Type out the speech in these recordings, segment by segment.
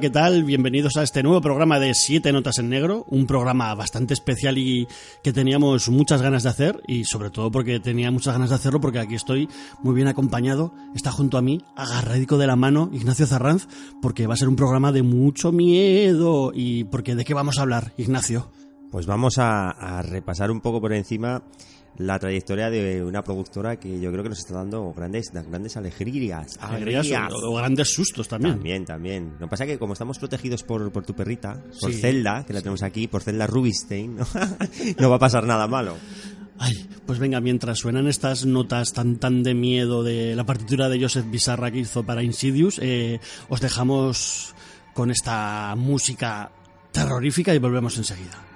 ¿Qué tal? Bienvenidos a este nuevo programa de Siete Notas en Negro, un programa bastante especial y que teníamos muchas ganas de hacer y sobre todo porque tenía muchas ganas de hacerlo porque aquí estoy muy bien acompañado, está junto a mí, agarradico de la mano, Ignacio Zarranz, porque va a ser un programa de mucho miedo y porque ¿de qué vamos a hablar, Ignacio? Pues vamos a repasar un poco por encima la trayectoria de una productora que yo creo que nos está dando grandes, grandes alegrías. Alegrías o, o grandes sustos también. También, también. Lo que pasa es que como estamos protegidos por, por tu perrita, por Zelda, que la tenemos aquí, por Zelda Rubinstein, ¿no? no va a pasar nada malo. Ay, pues venga, mientras suenan estas notas tan tan de miedo de la partitura de Joseph Bizarra que hizo para Insidious, eh, os dejamos con esta música terrorífica y volvemos enseguida.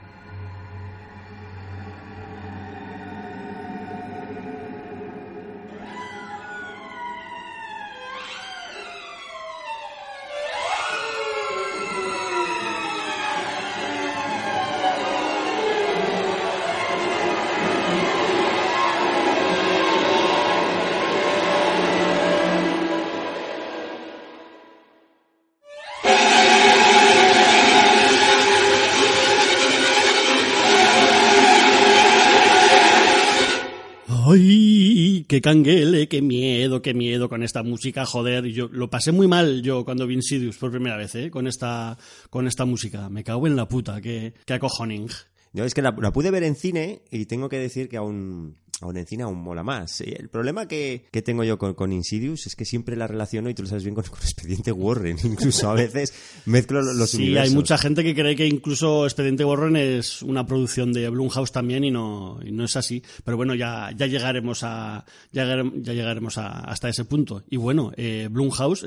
Canguele! ¡Qué miedo! ¡Qué miedo con esta música! Joder, yo lo pasé muy mal yo cuando vi Insidious por primera vez, ¿eh? Con esta, con esta música. Me cago en la puta, qué, qué acojoning. Yo es que la, la pude ver en cine y tengo que decir que aún, aún en cine aún mola más. El problema que, que tengo yo con, con, Insidious es que siempre la relaciono, y tú lo sabes bien, con, con Expediente Warren. Incluso a veces mezclo los Sí, universos. hay mucha gente que cree que incluso Expediente Warren es una producción de Blumhouse también y no, y no es así. Pero bueno, ya, ya llegaremos a ya, llegarem- ya llegaremos a, hasta ese punto. Y bueno, eh, Blumhouse,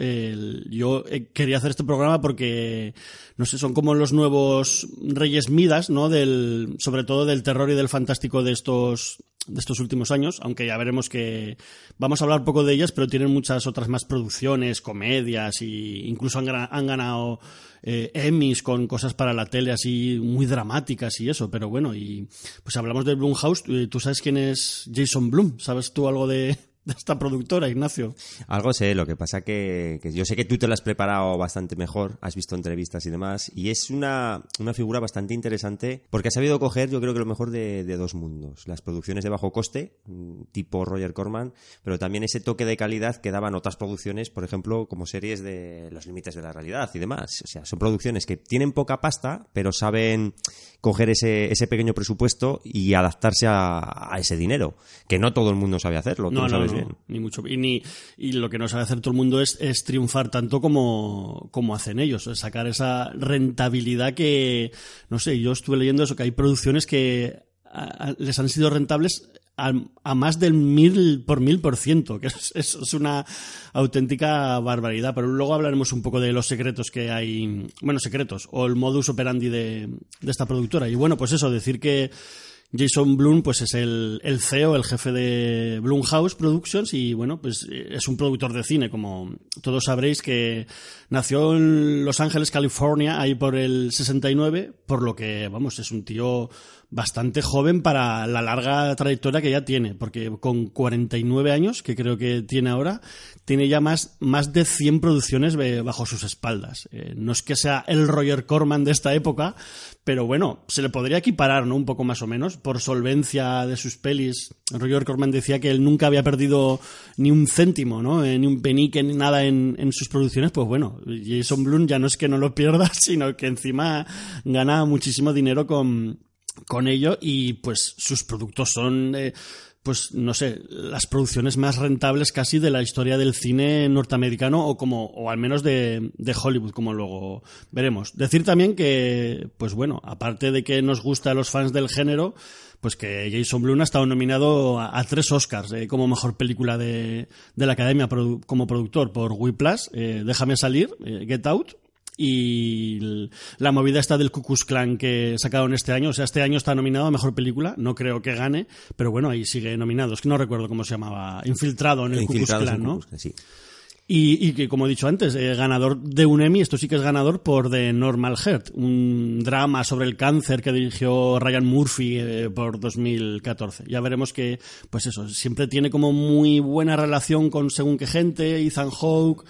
yo eh, quería hacer este programa porque, no sé, son como los nuevos Reyes Midas, ¿no? Del, sobre todo del terror y del fantástico de estos de estos últimos años, aunque ya veremos que vamos a hablar poco de ellas, pero tienen muchas otras más producciones, comedias y incluso han, ganado eh, Emmys con cosas para la tele así muy dramáticas y eso, pero bueno, y pues hablamos de Blumhouse, eh, tú sabes quién es Jason Blum, ¿sabes tú algo de esta productora, Ignacio? Algo sé, lo que pasa que, que yo sé que tú te lo has preparado bastante mejor, has visto entrevistas y demás, y es una, una figura bastante interesante porque ha sabido coger, yo creo que lo mejor de, de dos mundos. Las producciones de bajo coste, mm, tipo Roger Corman, pero también ese toque de calidad que daban otras producciones, por ejemplo, como series de Los Límites de la Realidad y demás. O sea, son producciones que tienen poca pasta, pero saben coger ese, ese pequeño presupuesto y adaptarse a, a ese dinero, que no todo el mundo sabe hacerlo, tú No, sabes no, bien. ni mucho. Y, ni, y lo que no sabe hacer todo el mundo es, es triunfar tanto como, como hacen ellos, es sacar esa rentabilidad que, no sé, yo estuve leyendo eso, que hay producciones que a- a- les han sido rentables a, a más del mil por mil por ciento, que es, es- es una auténtica barbaridad. Pero luego hablaremos un poco de los secretos que hay, bueno, secretos, o el modus operandi de, de esta productora. Y bueno, pues eso, decir que Jason Blum pues es el, el CEO, el jefe de Blumhouse Productions y bueno, pues eh, es un productor de cine, como todos sabréis que nació en Los Ángeles, California, ahí por el 69, por lo que, vamos, es un tío bastante joven para la larga trayectoria que ya tiene, porque con 49 años, que creo que tiene ahora, tiene ya más, más de 100 producciones bajo sus espaldas. Eh, no es que sea el Roger Corman de esta época, pero bueno, se le podría equiparar, ¿no? Un poco más o menos, por solvencia de sus pelis. Roger Corman decía que él nunca había perdido ni un céntimo, ¿no? Eh, ni un penique, ni nada en, en sus producciones. Pues bueno, Jason Blum ya no es que no lo pierda, sino que encima gana muchísimo dinero con, con ello y pues sus productos son eh, pues no sé las producciones más rentables casi de la historia del cine norteamericano o como o al menos de, de Hollywood como luego veremos. Decir también que pues bueno aparte de que nos gusta a los fans del género pues que Jason Blum ha estado nominado a, tres Oscars eh, como mejor película de, de la Academia como productor por Whiplash, eh, Déjame salir, eh, Get Out y la movida está del Ku Klux Klan que sacaron este año. O sea, este año está nominado a Mejor Película. No creo que gane, pero bueno, ahí sigue nominado. Es que no recuerdo cómo se llamaba. Infiltrado en el Ku Klux Klan, ¿no? Sí. Y, que, como he dicho antes, eh, ganador de un Emmy, esto sí que es ganador por The Normal Heart, un drama sobre el cáncer que dirigió Ryan Murphy eh, por 2014. Ya veremos que, pues eso, siempre tiene como muy buena relación con según qué gente, Ethan Hawke,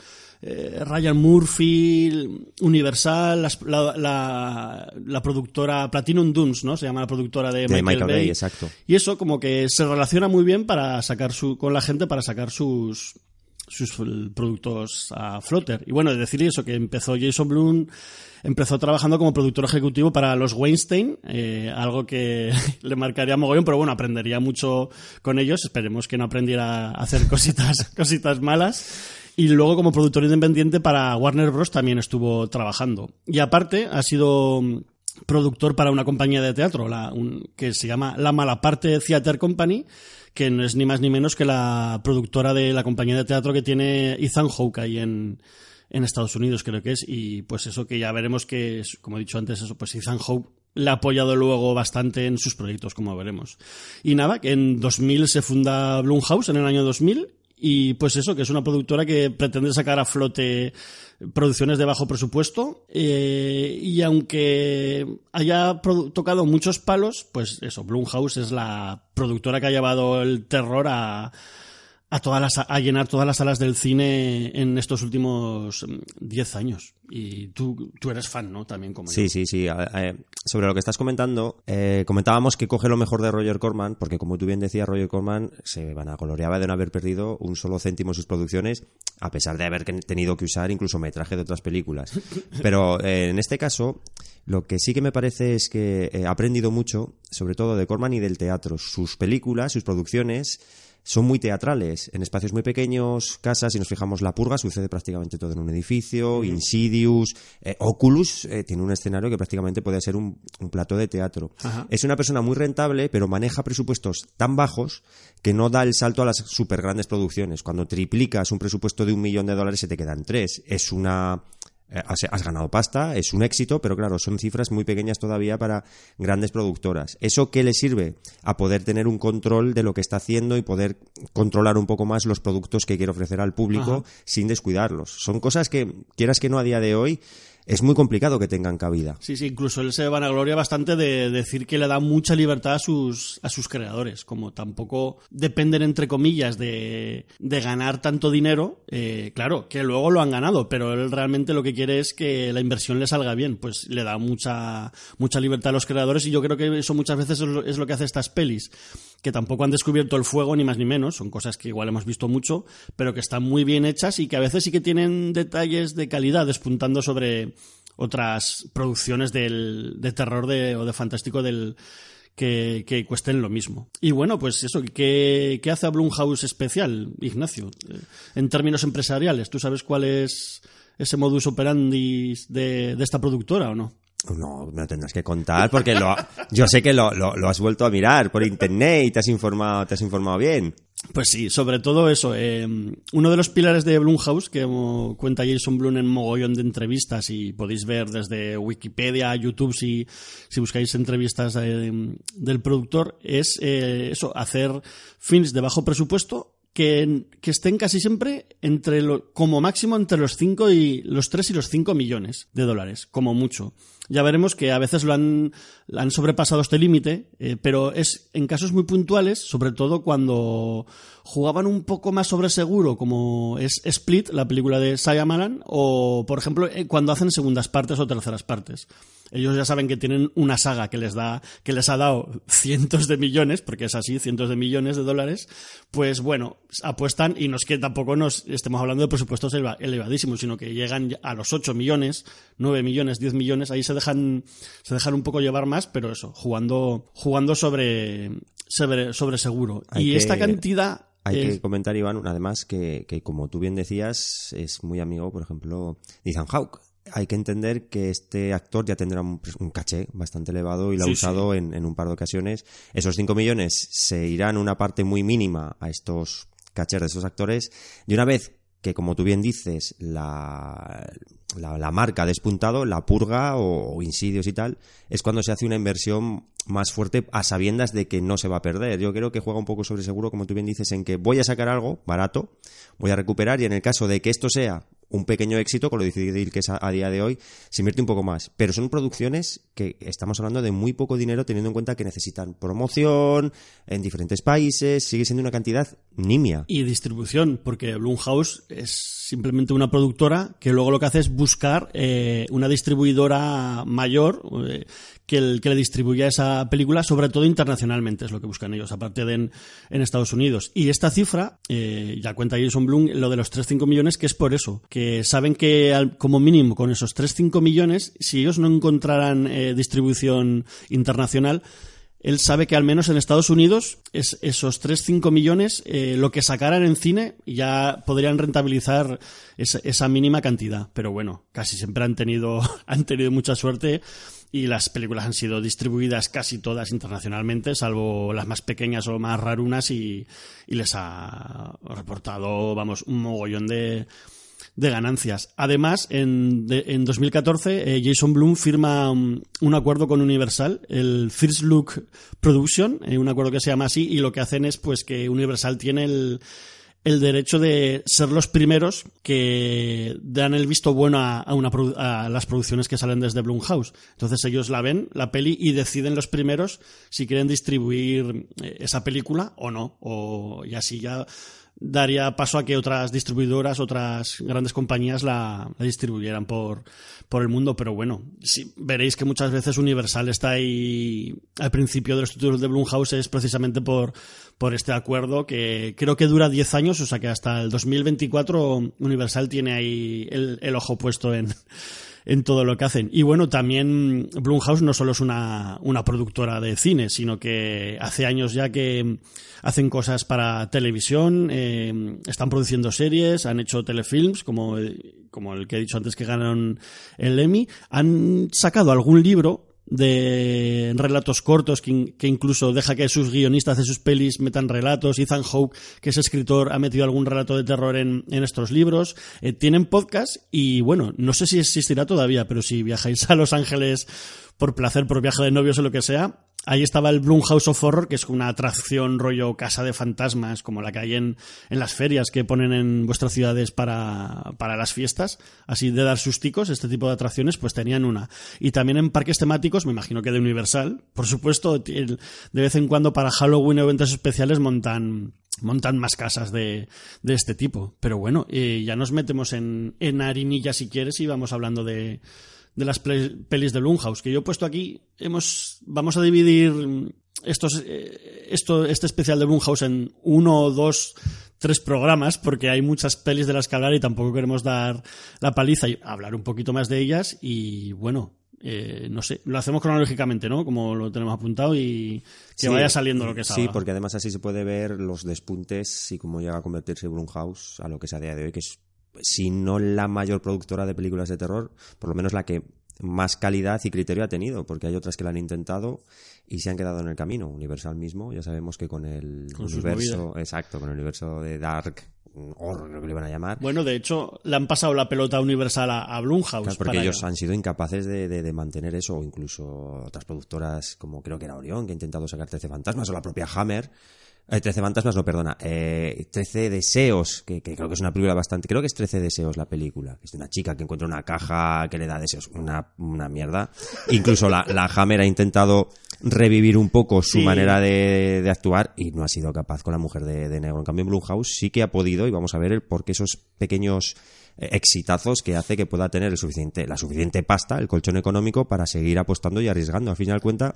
eh, Ryan Murphy, Universal, la, la, productora Platinum Dunes, ¿no? Se llama la productora de, Michael, Bay. Exacto. Y eso como que se relaciona muy bien para sacar su, con la gente para sacar sus sus productos a Flutter. Y bueno, decir eso, que empezó Jason Bloom, empezó trabajando como productor ejecutivo para los Weinstein, eh, algo que le marcaría mogollón, pero bueno, aprendería mucho con ellos. Esperemos que no aprendiera a hacer cositas, cositas malas. Y luego como productor independiente para Warner Bros. también estuvo trabajando. Y aparte ha sido productor para una compañía de teatro la, que se llama La Malaparte Theater Company, que no es ni más ni menos que la productora de la compañía de teatro que tiene Ethan Hawke ahí en, en Estados Unidos, creo que es. Y pues eso que ya veremos que, como he dicho antes, eso, pues Ethan Hawke le ha apoyado luego bastante en sus proyectos, como veremos. Y nada, que en 2000 se funda Blumhouse, en el año 2000, y pues eso, que es una productora que pretende sacar a flote producciones de bajo presupuesto. Eh, y aunque haya tocado muchos palos, pues eso, Blumhouse es la productora que ha llevado el terror a, a, todas las, a llenar todas las salas del cine en estos últimos 10 mm, años. Y tú, tú eres fan, ¿no? También como Sí, yo. sí, sí. sobre lo que estás comentando, eh, comentábamos que coge lo mejor de Roger Corman, porque como tú bien decías, Roger Corman se vanagloriaba de no haber perdido un solo céntimo en sus producciones, a pesar de haber tenido que usar incluso metraje de otras películas. Pero eh, en este caso, lo que sí que me parece es que eh, ha aprendido mucho, sobre todo de Corman y del teatro. Sus películas, sus producciones son muy teatrales, en espacios muy pequeños, casas, si nos fijamos La Purga, sucede prácticamente todo en un edificio, Insidious, eh, Oculus eh, tiene un escenario que prácticamente puede ser un, plato de teatro. Es una persona muy rentable, pero maneja presupuestos tan bajos que no da el salto a las super grandes producciones. Cuando triplicas un presupuesto de un millón de dólares se te quedan tres. Es una eh, has, ganado pasta, es un éxito, pero claro, son cifras muy pequeñas todavía para grandes productoras. ¿Eso qué le sirve? A poder tener un control de lo que está haciendo y poder controlar un poco más los productos que quiere ofrecer al público sin descuidarlos. Son cosas que, quieras que no a día de hoy, es muy complicado que tengan cabida. Sí, sí, incluso él se vanagloria bastante de decir que le da mucha libertad a sus, a sus creadores, como tampoco dependen, entre comillas, de, de ganar tanto dinero, eh, claro, que luego lo han ganado, pero él realmente lo que quiere es que la inversión le salga bien, pues le da mucha, mucha libertad a los creadores y yo creo que eso muchas veces es lo, que hace estas pelis, que tampoco han descubierto el fuego ni más ni menos, son cosas que igual hemos visto mucho, pero que están muy bien hechas y que a veces sí que tienen detalles de calidad despuntando sobre otras producciones del, de terror de, o de fantástico del, que, que, cuesten lo mismo. Y bueno, pues eso, ¿qué, qué hace a Blumhouse especial, Ignacio? Eh, en términos empresariales, ¿tú sabes cuál es ese modus operandi de, de esta productora o no? No, me lo tendrás que contar porque lo, yo sé que lo, lo, lo, has vuelto a mirar por internet y te has informado, te has informado bien. Pues sí, sobre todo eso. Eh, uno de los pilares de Blumhouse, que cuenta Jason Blum en mogollón de entrevistas y podéis ver desde Wikipedia, YouTube, si, si buscáis entrevistas eh, del productor, es eh, eso, hacer films de bajo presupuesto que, que, estén casi siempre entre lo, como máximo entre los 5 y los 3 y los 5 millones de dólares, como mucho. Ya veremos que a veces lo han, han sobrepasado este límite, eh, pero es en casos muy puntuales, sobre todo cuando jugaban un poco más sobre seguro, como es Split, la película de Malan, o por ejemplo eh, cuando hacen segundas partes o terceras partes. Ellos ya saben que tienen una saga que les da, que les ha dado cientos de millones, porque es así, cientos de millones de dólares, pues bueno, apuestan y no es que tampoco nos estemos hablando de presupuestos elevadísimos, sino que llegan a los 8 millones, 9 millones, 10 millones, ahí se dejan, se dejan un poco llevar más, pero eso, jugando, jugando sobre, sobre, sobre seguro. y esta cantidad hay que comentar, Iván, además que, que, como tú bien decías, es muy amigo, por ejemplo, de Ethan Hawke. Hay que entender que este actor ya tendrá un, pues, caché bastante elevado y lo ha usado En, en, un par de ocasiones. Esos 5 millones se irán una parte muy mínima a estos cachés de esos actores. Y una vez que, como tú bien dices, la, la, marca ha despuntado, la purga o, o, insidios y tal, es cuando se hace una inversión más fuerte a sabiendas de que no se va a perder. Yo creo que juega un poco sobre seguro, como tú bien dices, en que voy a sacar algo barato, voy a recuperar y en el caso de que esto sea un pequeño éxito, con lo difícil que es a, día de hoy, se invierte un poco más. Pero son producciones que estamos hablando de muy poco dinero, teniendo en cuenta que necesitan promoción en diferentes países, sigue siendo una cantidad nimia. Y distribución, porque Blumhouse es simplemente una productora que luego lo que hace es buscar eh, una distribuidora mayor eh, que, el, que le distribuya esa película, sobre todo internacionalmente, es lo que buscan ellos, aparte de en, Estados Unidos. Y esta cifra, eh, ya cuenta Jason Blum, lo de los 3-5 millones, que es por eso, que saben que como mínimo con esos 3-5 millones, si ellos no encontraran eh, distribución internacional, él sabe que al menos en Estados Unidos es, esos 3-5 millones, eh, lo que sacaran en cine, ya podrían rentabilizar esa, esa, mínima cantidad. Pero bueno, casi siempre han tenido, han tenido mucha suerte y las películas han sido distribuidas casi todas internacionalmente, salvo las más pequeñas o más rarunas y, les ha reportado, vamos, un mogollón de, de ganancias. Además, en, en 2014, eh, Jason Blum firma un, acuerdo con Universal, el First Look Production, eh, un acuerdo que se llama así, y lo que hacen es pues que Universal tiene el, el derecho de ser los primeros que dan el visto bueno a, una, a, las producciones que salen desde Blumhouse. Entonces ellos la ven, la peli, y deciden los primeros si quieren distribuir eh, esa película o no. O, y así ya daría paso a que otras distribuidoras, otras grandes compañías la, distribuyeran por, por el mundo. Pero bueno, sí, veréis que muchas veces Universal está ahí al principio de los títulos de Blumhouse es precisamente por, por este acuerdo que creo que dura 10 años, o sea que hasta el 2024 Universal tiene ahí el, el ojo puesto en en todo lo que hacen. Y bueno, también Blumhouse no solo es una, una productora de cine, sino que hace años ya que hacen cosas para televisión, eh, están produciendo series, han hecho telefilms, como, como el que he dicho antes que ganaron el Emmy, han sacado algún libro de relatos cortos que, incluso deja que sus guionistas de sus pelis metan relatos. Ethan Hawke, que es escritor, ha metido algún relato de terror en, estos libros. Eh, tienen podcast y bueno, no sé si existirá todavía, pero si viajáis a Los Ángeles por placer, por viaje de novios o lo que sea, Ahí estaba el House of Horror, que es una atracción rollo casa de fantasmas, como la que hay en, en las ferias que ponen en vuestras ciudades para, para las fiestas, así de dar susticos, este tipo de atracciones, pues tenían una. Y también en parques temáticos, me imagino que de Universal, por supuesto, de vez en cuando para Halloween o eventos especiales montan montan más casas de, de este tipo. Pero bueno, eh, ya nos metemos en, en harinilla si quieres y vamos hablando de, de las pelis de Blumhouse, que yo he puesto aquí, hemos, vamos a dividir estos, eh, esto, este especial de Blumhouse en uno, dos, tres programas, porque hay muchas pelis de las que hablar y tampoco queremos dar la paliza y hablar un poquito más de ellas y bueno, eh, no sé, lo hacemos cronológicamente, ¿no? Como lo tenemos apuntado y que vaya saliendo lo que salga. Sí, porque además así se puede ver los despuntes y cómo llega a convertirse Blumhouse a lo que es a día de hoy, que es si no la mayor productora de películas de terror, por lo menos la que más calidad y criterio ha tenido, porque hay otras que la han intentado y se han quedado en el camino. Universal mismo, ya sabemos que con el universo, exacto, con el universo de Dark Horror, creo que le van a llamar. Bueno, de hecho, le han pasado la pelota Universal a, a Blumhouse. porque ellos han sido incapaces de, mantener eso, o incluso otras productoras como creo que era Orión, que ha intentado sacar 13 fantasmas, o la propia Hammer, eh, 13 fantasmas, no, perdona. Eh, 13 deseos, que, creo que es una película bastante... Creo que es 13 deseos la película. Es de una chica que encuentra una caja que le da deseos. Una, una mierda. Incluso la, la Hammer ha intentado revivir un poco su manera de, de, actuar y no ha sido capaz con la mujer de, de negro. En cambio, en Blumhouse sí que ha podido y vamos a ver el por qué esos pequeños exitazos que hace que pueda tener el suficiente, la suficiente pasta, el colchón económico para seguir apostando y arriesgando. Al fin y al cuenta,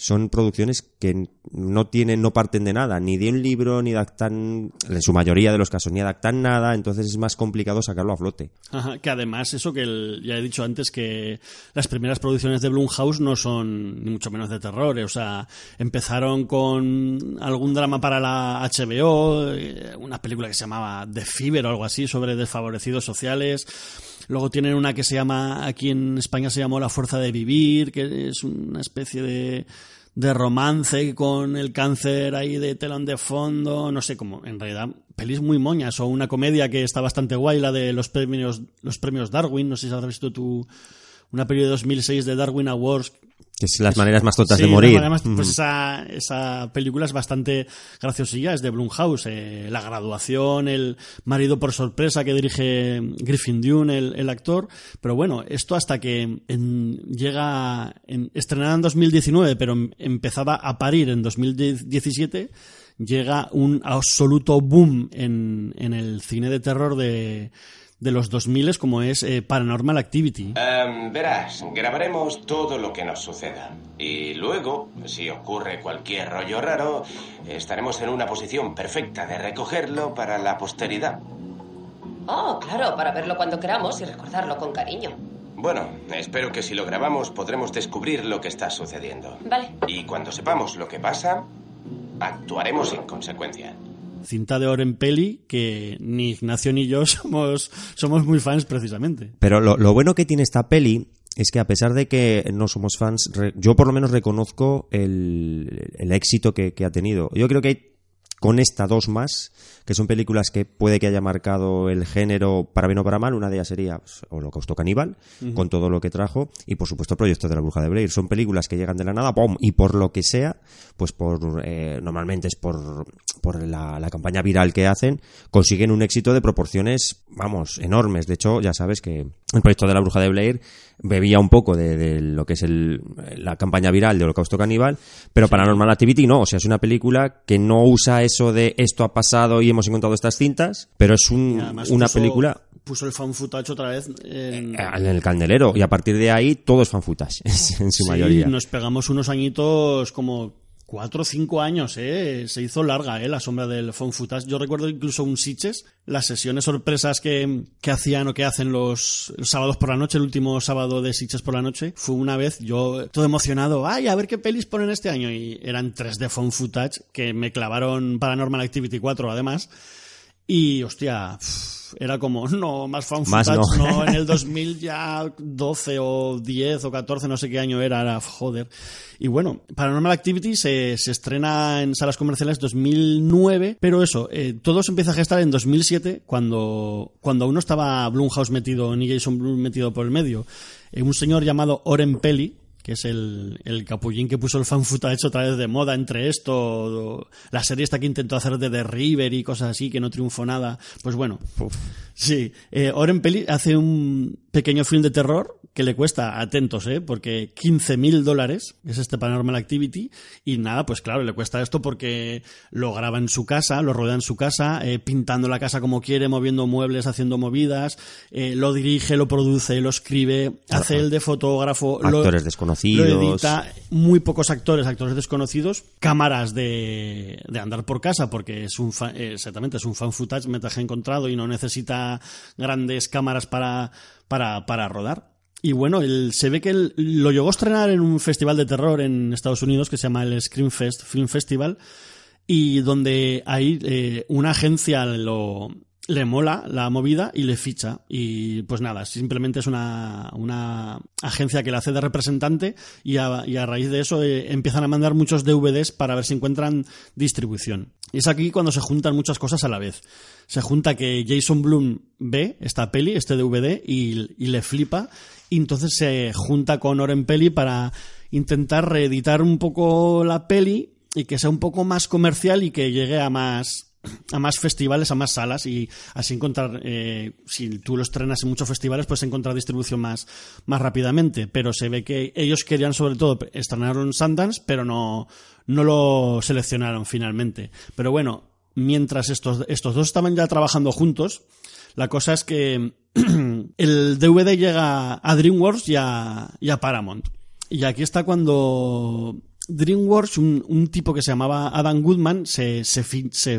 son producciones que no tienen, no parten de nada, ni de un libro, ni adaptan, en su mayoría de los casos, ni adaptan nada, entonces es más complicado sacarlo a flote. Ajá, que además, eso que ya he dicho antes, que las primeras producciones de Blumhouse no son ni mucho menos de terror, eh, o sea, empezaron con algún drama para la HBO, eh, una película que se llamaba The Fever o algo así, sobre desfavorecidos sociales Luego tienen una que se llama, aquí en España se llamó La Fuerza de Vivir, que es una especie de, de romance con el cáncer ahí de telón de fondo, no sé cómo, en realidad pelis muy moñas o una comedia que está bastante guay, la de los premios los premios Darwin, no sé si has visto tú una peli de 2006 de Darwin Awards que es las maneras más tontas Sí, de morir. además, pues esa, esa película es bastante graciosilla, es de Blumhouse. eh, la graduación, el marido por sorpresa que dirige Griffin Dune, el, el actor. Pero bueno, esto hasta que en- llega, en, estrenada en 2019, pero em- empezaba a parir en 2017, llega un absoluto boom en, en el cine de terror de, de los 2000 como es eh, Paranormal Activity. Em, verás, grabaremos todo lo que nos suceda. Y luego, si ocurre cualquier rollo raro, estaremos en una posición perfecta de recogerlo para la posteridad. Oh, claro, para verlo cuando queramos y recordarlo con cariño. Bueno, espero que si lo grabamos podremos descubrir lo que está sucediendo. Vale. Y cuando sepamos lo que pasa, actuaremos en consecuencia. Cinta de Oren Peli que ni Ignacio ni yo somos, somos muy fans precisamente. Pero lo, lo bueno que tiene esta peli es que a pesar de que no somos fans, yo por lo menos reconozco el, el éxito que, ha tenido. Yo creo que con esta dos más, que son películas que puede que haya marcado el género para bien o para mal. Una de ellas sería pues, Holocausto Caníbal, con todo lo que trajo, y por supuesto Proyecto de la Bruja de Blair. Son películas que llegan de la nada, ¡pum! y por lo que sea, pues por eh, normalmente es por, por la, la campaña viral que hacen, consiguen un éxito de proporciones, vamos, enormes. De hecho, ya sabes que el Proyecto de la Bruja de Blair bebía un poco de, de lo que es el, la campaña viral de Holocausto Caníbal, pero Paranormal Activity no, o sea, es una película que no usa eso de esto ha pasado y hemos encontrado estas cintas, pero es un- una puso- película Puso el fan footage otra vez en, en el candelero y a partir de ahí todo es fan footage, en su Sí, mayoría. nos pegamos unos añitos como cuatro o cinco años, ¿eh? Se hizo larga, ¿eh? La sombra del footage. Yo recuerdo incluso un Sitches, las sesiones sorpresas que, que hacían o que hacen los, los sábados por la noche, el último sábado de Sitches por la noche, fue una vez yo todo emocionado, ay, a ver qué pelis ponen este año. Y eran tres de footage que me clavaron Paranormal Activity 4 además. Y hostia, era como, no, más fan Más no. no. en el 2000 ya 12 o 10 o 14, no sé qué año era, era joder. Y bueno, Paranormal Activity se, se estrena en salas comerciales 2009, pero eso, eh, todo se empieza a gestar en 2007, cuando, cuando aún no estaba Blumhouse metido, ni Jason Blum metido por el medio. Eh, un señor llamado Oren Peli, que es el, el capullín que puso el fan footage otra vez de moda entre esto, la serie esta que intentó hacer de The River y cosas así, que no triunfó nada. Pues bueno, sí, eh, Oren Peli hace un pequeño film de terror que le cuesta, atentos, ¿eh? porque 15 mil dólares es este Paranormal Activity y nada, pues claro, le cuesta esto porque lo graba en su casa, lo rodea en su casa, eh, pintando la casa como quiere, moviendo muebles, haciendo movidas, eh, lo dirige, lo produce, lo escribe, hace el de fotógrafo, lo- Actores desconocidos. lo edita, muy pocos actores, actores desconocidos, cámaras de, de andar por casa, porque es un fa- eh, exactamente es un fan footage metraje encontrado y no necesita grandes cámaras para, para, para rodar. Y bueno, él- se ve que él lo llegó a estrenar en un festival de terror en Estados Unidos que se llama el Scream Fest Film Festival y donde ahí eh, una agencia lo, le mola la movida y le ficha. Y pues nada, simplemente es una, una agencia que le hace de representante y a, y a raíz de eso eh, empiezan a mandar muchos DVDs para ver si encuentran distribución. Y es aquí cuando se juntan muchas cosas a la vez. Se junta que Jason Blum ve esta peli, este DVD, y, y le flipa. Y entonces se junta con Oren Peli para intentar reeditar un poco la peli y que sea un poco más comercial y que llegue a más a más festivales, a más salas y así encontrar, eh, si tú lo estrenas en muchos festivales, pues encontrar distribución más, más rápidamente. Pero se ve que ellos querían sobre todo estrenarlo en Sundance, pero no, no lo seleccionaron finalmente. Pero bueno, mientras estos, estos dos estaban ya trabajando juntos, la cosa es que el DVD llega a DreamWorks y a, y a Paramount. Y aquí está cuando DreamWorks, un, un tipo que se llamaba Adam Goodman, se, se,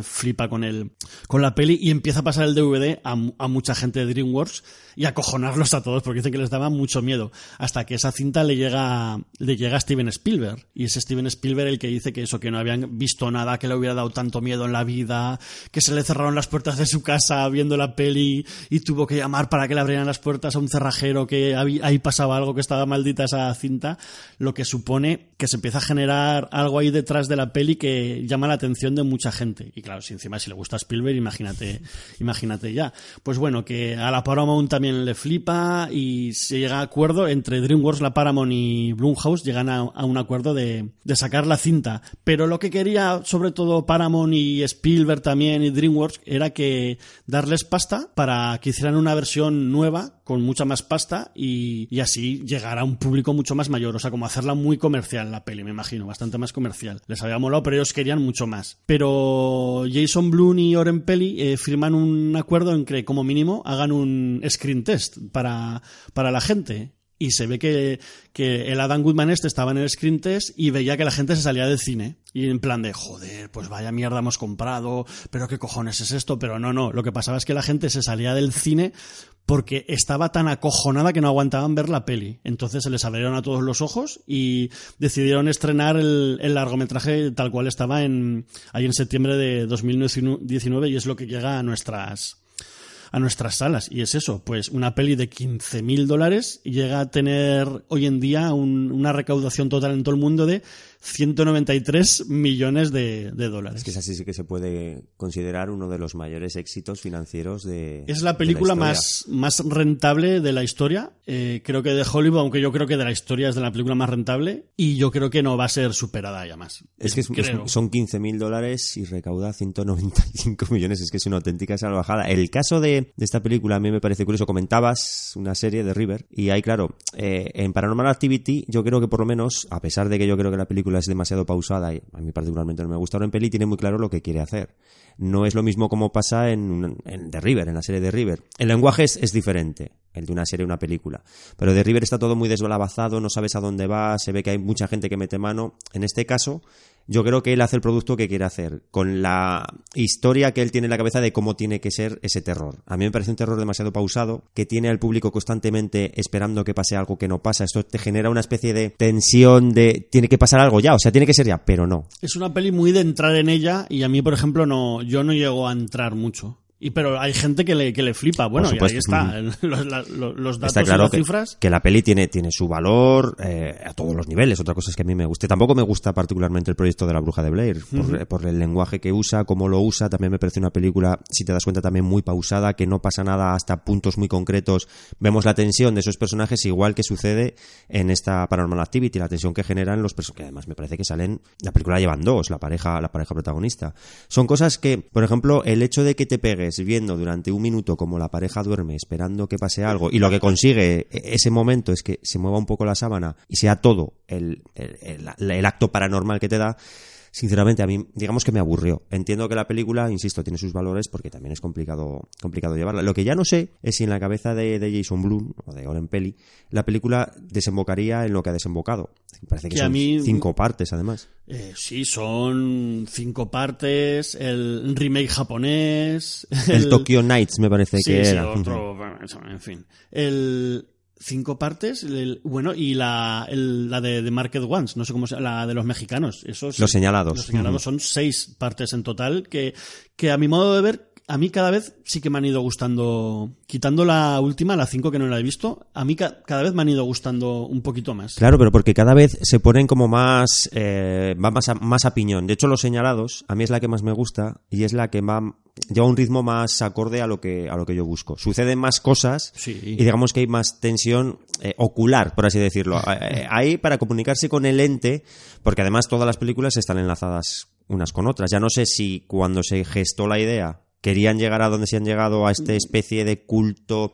flipa con, el, con la peli y empieza a pasar el DVD a, a mucha gente de DreamWorks y a acojonarlos a todos porque dicen que les daba mucho miedo. Hasta que esa cinta le llega, le llega a Steven Spielberg. Y es Steven Spielberg el que dice que eso, que no habían visto nada que le hubiera dado tanto miedo en la vida, que se le cerraron las puertas de su casa viendo la peli y tuvo que llamar para que le abrieran las puertas a un cerrajero, que ahí pasaba algo, que estaba maldita esa cinta, lo que supone que se empieza a generar generar algo ahí detrás de la peli que llama la atención de mucha gente. Y claro, si encima si le gusta Spielberg, imagínate, imagínate ya. Pues bueno, que a la Paramount también le flipa y se llega a acuerdo entre DreamWorks, la Paramount y Blumhouse, llegan a, un acuerdo de, sacar la cinta. Pero lo que quería, sobre todo Paramount y Spielberg también y DreamWorks, era que darles pasta para que hicieran una versión nueva con mucha más pasta y así llegar a un público mucho más mayor. O sea, como hacerla muy comercial la peli, me imagino, bastante más comercial. Les había molado, pero ellos querían mucho más. Pero Jason Blum y Oren Pelli eh, firman un acuerdo en que, como mínimo, hagan un screen test para, para la gente. Y se ve que, que el Adam Goodman este estaba en el screen test y veía que la gente se salía del cine. Y en plan de, joder, pues vaya mierda hemos comprado, pero qué cojones es esto. Pero no, no, lo que pasaba es que la gente se salía del cine porque estaba tan acojonada que no aguantaban ver la peli. Entonces se les abrieron a todos los ojos y decidieron estrenar el, el largometraje tal cual estaba en, ahí en septiembre de 2019 y es lo que llega a nuestras a nuestras salas. Y es eso, pues una peli de 15 mil dólares llega a tener hoy en día un- una recaudación total en todo el mundo de 193 millones de, de dólares. Es que es así sí que se puede considerar uno de los mayores éxitos financieros de. Es la película más, más rentable de la historia. Eh, creo que de Hollywood, aunque yo creo que de la historia es de la película más rentable. Y yo creo que no va a ser superada ya más. Es que es- es- son 15 mil dólares y recauda 195 millones. Es que es una auténtica salvajada. El caso de, de esta película a mí me parece curioso. Comentabas una serie de River y ahí, claro, eh, en Paranormal Activity yo creo que por lo menos, a pesar de que yo creo que la película es demasiado pausada y a mí particularmente no me gusta, ahora en peli tiene muy claro lo que quiere hacer. No es lo mismo como pasa en, The River, en la serie de River. El lenguaje es, diferente, el de una serie o una película. Pero de River está todo muy desbalabazado, no sabes a dónde va, se ve que hay mucha gente que mete mano. En este caso, yo creo que él hace el producto que quiere hacer, con la historia que él tiene en la cabeza de cómo tiene que ser ese terror. A mí me parece un terror demasiado pausado, que tiene al público constantemente esperando que pase algo que no pasa. Esto te genera una especie de tensión de tiene que pasar algo ya, o sea, tiene que ser ya, pero no. Es una peli muy de entrar en ella y a mí, por ejemplo, no, yo no llego a entrar mucho. Y pero hay gente que le, que le flipa. Bueno, y ahí está. Los, la- los- datos Está y claro las que, cifras. que la peli tiene, tiene su valor eh, a todos los niveles. Otra cosa es que a mí me guste. Tampoco me gusta particularmente el proyecto de la bruja de Blair, por, por el lenguaje que usa, cómo lo usa. También me parece una película, si te das cuenta, también muy pausada, que no pasa nada hasta puntos muy concretos. Vemos la tensión de esos personajes, igual que sucede en esta Paranormal Activity, la tensión que generan los personajes, que además me parece que salen, la película la llevan dos, la pareja, la pareja protagonista. Son cosas que, por ejemplo, el hecho de que te pegues viendo durante un minuto como la pareja duerme esperando que pase algo y lo que consigue ese momento es que se mueva un poco la sábana y sea todo el- el acto paranormal que te da, sinceramente a mí digamos que me aburrió. Entiendo que la película, insisto, tiene sus valores porque también es complicado, complicado llevarla. Lo que ya no sé es si en la cabeza de, de Jason Blum o de Oren Pelli la película desembocaría en lo que ha desembocado. Parece que, Que a son mí- cinco partes además. Eh, sí, son cinco partes, el remake japonés, El, Tokyo Nights me parece sí, que sí, era. otro, en fin. El cinco partes, el- bueno, y la, el- la de, de Market Ones, no sé cómo se la de los mexicanos. Esos, Los señalados. Los señalados son seis partes en total que, que a mi modo de ver, a mí cada vez sí que me han ido gustando, quitando la última, la cinco que no la he visto, a mí ca- cada vez me han ido gustando un poquito más. Claro, pero porque cada vez se ponen como más, eh, va más a, más a piñón. De hecho, los señalados, a mí es la que más me gusta y es la que va, lleva un ritmo más acorde a lo que, a lo que yo busco. Suceden más cosas Sí. y digamos que hay más tensión eh, ocular, por así decirlo. Eh, eh, Hay para comunicarse con el ente, porque además todas las películas están enlazadas unas con otras. Ya no sé si cuando se gestó la idea querían llegar a donde se han llegado a esta especie de culto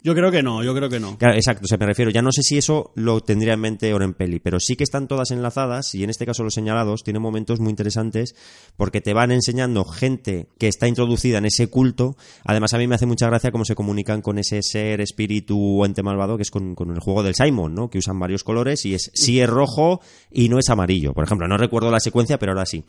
Yo creo que no, yo creo que no. Claro, exacto, o sea, me refiero, ya no sé si eso lo tendría en mente Oren Peli, pero sí que están todas enlazadas y en este caso los señalados tienen momentos muy interesantes porque te van enseñando gente que está introducida en ese culto. Además, a mí me hace mucha gracia cómo se comunican con ese ser, espíritu o ente malvado que es con, con el juego del Simon, ¿no? Que usan varios colores y es sí es rojo y no es amarillo. Por ejemplo, no recuerdo la secuencia, pero ahora sí.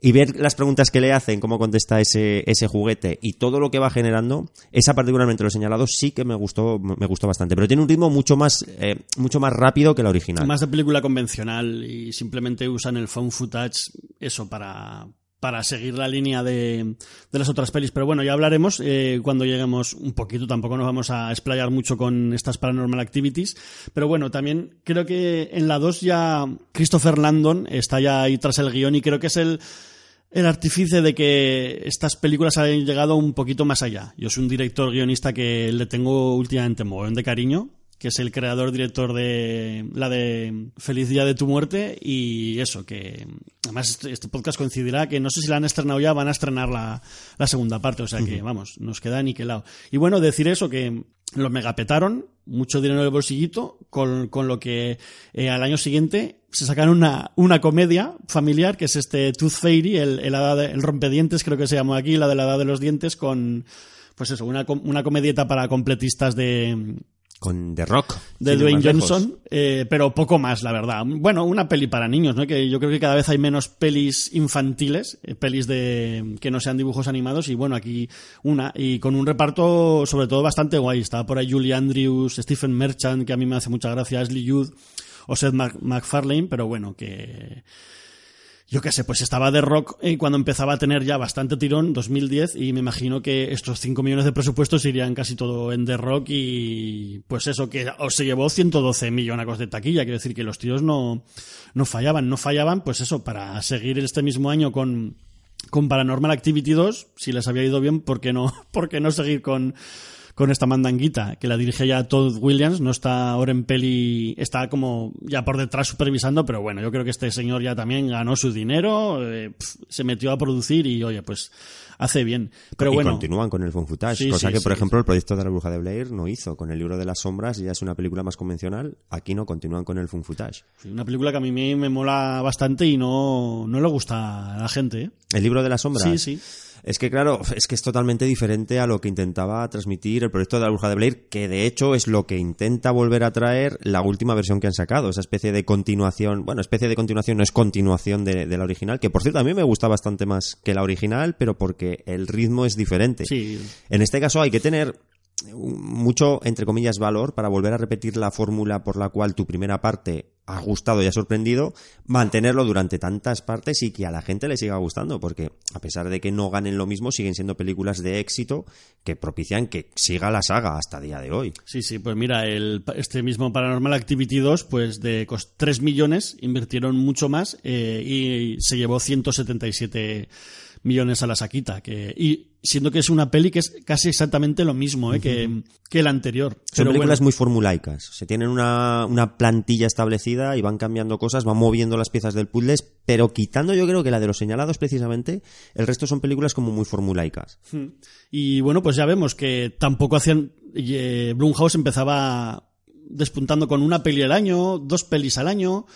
Y ver las preguntas que le hacen, cómo contesta ese, ese juguete y todo lo que va generando, esa particularmente los señalados sí que me gustó, me gustó bastante. Pero tiene un ritmo mucho más, eh, mucho más rápido que la original. Más de película convencional y simplemente usan el found footage, eso, para, para seguir la línea de, de las otras pelis. Pero bueno, ya hablaremos eh, cuando lleguemos un poquito. Tampoco nos vamos a explayar mucho con estas Paranormal Activities. Pero bueno, también creo que en la 2 ya Christopher Landon está ya ahí tras el guion y creo que es el el artífice de que estas películas hayan llegado un poquito más allá. Yo soy un director guionista que le tengo últimamente un de cariño, que es el creador director de la de Feliz Día de tu Muerte y eso, que además este, este podcast coincidirá que no sé si la han estrenado ya, van a estrenar la, la segunda parte, o sea que vamos, nos queda niquelado. Y bueno, decir eso, que lo megapetaron, mucho dinero en el bolsillito, con, con lo que eh, al año siguiente se sacaron una, una comedia familiar, que es este Tooth Fairy, el, el, el rompedientes, creo que se llama aquí, la de la edad de los dientes, con, pues eso, una, una comedieta para completistas de, con The Rock. De Dwayne Johnson, eh, pero poco más, la verdad. Bueno, una peli para niños, ¿no? Que yo creo que cada vez hay menos pelis infantiles, eh, pelis de que no sean dibujos animados, y bueno, aquí una, y con un reparto sobre todo bastante guay. Está por ahí Julie Andrews, Stephen Merchant, que a mí me hace mucha gracia, Ashley Judd o Seth MacFarlane, pero bueno, que yo qué sé, pues estaba de rock y cuando empezaba a tener ya bastante tirón, 2010, y me imagino que estos 5 millones de presupuestos irían casi todo en The Rock y pues eso, que se llevó 112 millones de taquilla, quiero decir que los tíos no, no fallaban, no fallaban, pues eso, para seguir este mismo año con, con Paranormal Activity 2, si les había ido bien, ¿por qué no, por qué no seguir con con esta mandanguita que la dirige ya Todd Williams, no está ahora en peli, está como ya por detrás supervisando, pero bueno, yo creo que este señor ya también ganó su dinero, eh, se metió a producir y oye, pues hace bien. Pero y bueno. continúan con el Fun footage, cosa que, por ejemplo, el proyecto de la Bruja de Blair no hizo. Con el libro de las sombras ya es una película más convencional. Aquí no continúan con el Fun footage. una película que a mí me, mola bastante y no, no le gusta a la gente. ¿eh? ¿El libro de las sombras? Sí, sí. Es que, claro, es que es totalmente diferente a lo que intentaba transmitir el proyecto de la Bruja de Blair, que de hecho es lo que intenta volver a traer la última versión que han sacado, esa especie de continuación, bueno, especie de continuación, no es continuación de, la original, que por cierto a mí me gusta bastante más que la original, pero porque el ritmo es diferente. Sí. En este caso hay que tener mucho, entre comillas, valor para volver a repetir la fórmula por la cual tu primera parte ha gustado y ha sorprendido, mantenerlo durante tantas partes y que a la gente le siga gustando, porque a pesar de que no ganen lo mismo, siguen siendo películas de éxito que propician que siga la saga hasta día de hoy. Sí, sí, pues mira, el, este mismo Paranormal Activity 2, pues de 3 millones, invirtieron mucho más eh, y se llevó 177 millones a la saquita. Que, y siendo que es una peli que es casi exactamente lo mismo ¿eh? que, que el anterior. Son películas muy formulaicas. Se tienen una, una, plantilla establecida y van cambiando cosas, van moviendo las piezas del puzzle, pero quitando yo creo que la de los señalados precisamente, el resto son películas como muy formulaicas. Hmm. Y bueno, pues ya vemos que tampoco hacían... Eh, Blumhouse empezaba despuntando con una peli al año, dos pelis al año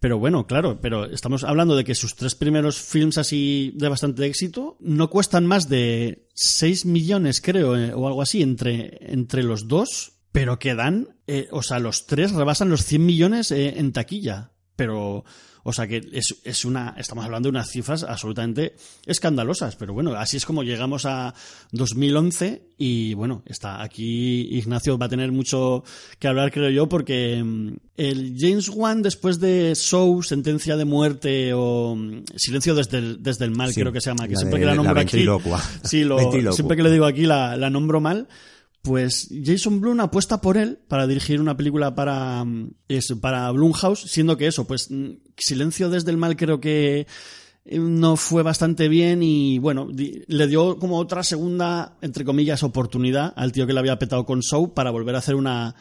pero bueno, claro, pero estamos hablando de que sus tres primeros films así de bastante éxito no cuestan más de 6 millones, creo, eh, o algo así, entre, entre los dos, pero quedan, eh, o sea, los tres rebasan los 100 millones eh, en taquilla. Pero o sea que es, es, una, estamos hablando de unas cifras absolutamente escandalosas, pero bueno, así es como llegamos a 2011 y bueno, está aquí Ignacio va a tener mucho que hablar, creo yo, porque mm, el James Wan después de Show, Sentencia de Muerte o mm, Silencio desde el, desde el mal, creo que se llama, que siempre que la nombro aquí, sí, lo, siempre que le digo aquí la, la nombro mal pues Jason Blum apuesta por él para dirigir una película para, mm, eso, para Blumhouse, siendo que eso, pues mm, Silencio desde el mal creo que eh, no fue bastante bien y bueno, le dio como otra segunda, entre comillas, oportunidad al tío que le había petado con Show para volver a hacer una,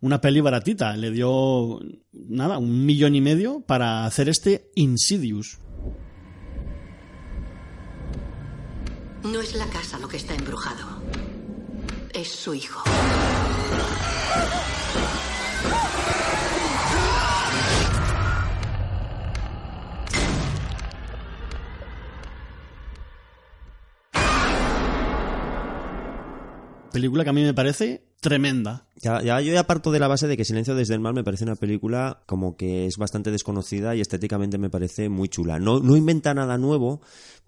una peli baratita. Le dio, nada, un millón y medio para hacer este Insidious. No es la casa lo que está embrujado es su hijo. Película que a mí me parece tremenda. Ya, ya- yo ya parto de la base de que Silencio desde el Mal me parece una película como que es bastante desconocida y estéticamente me parece muy chula. No, no inventa nada nuevo,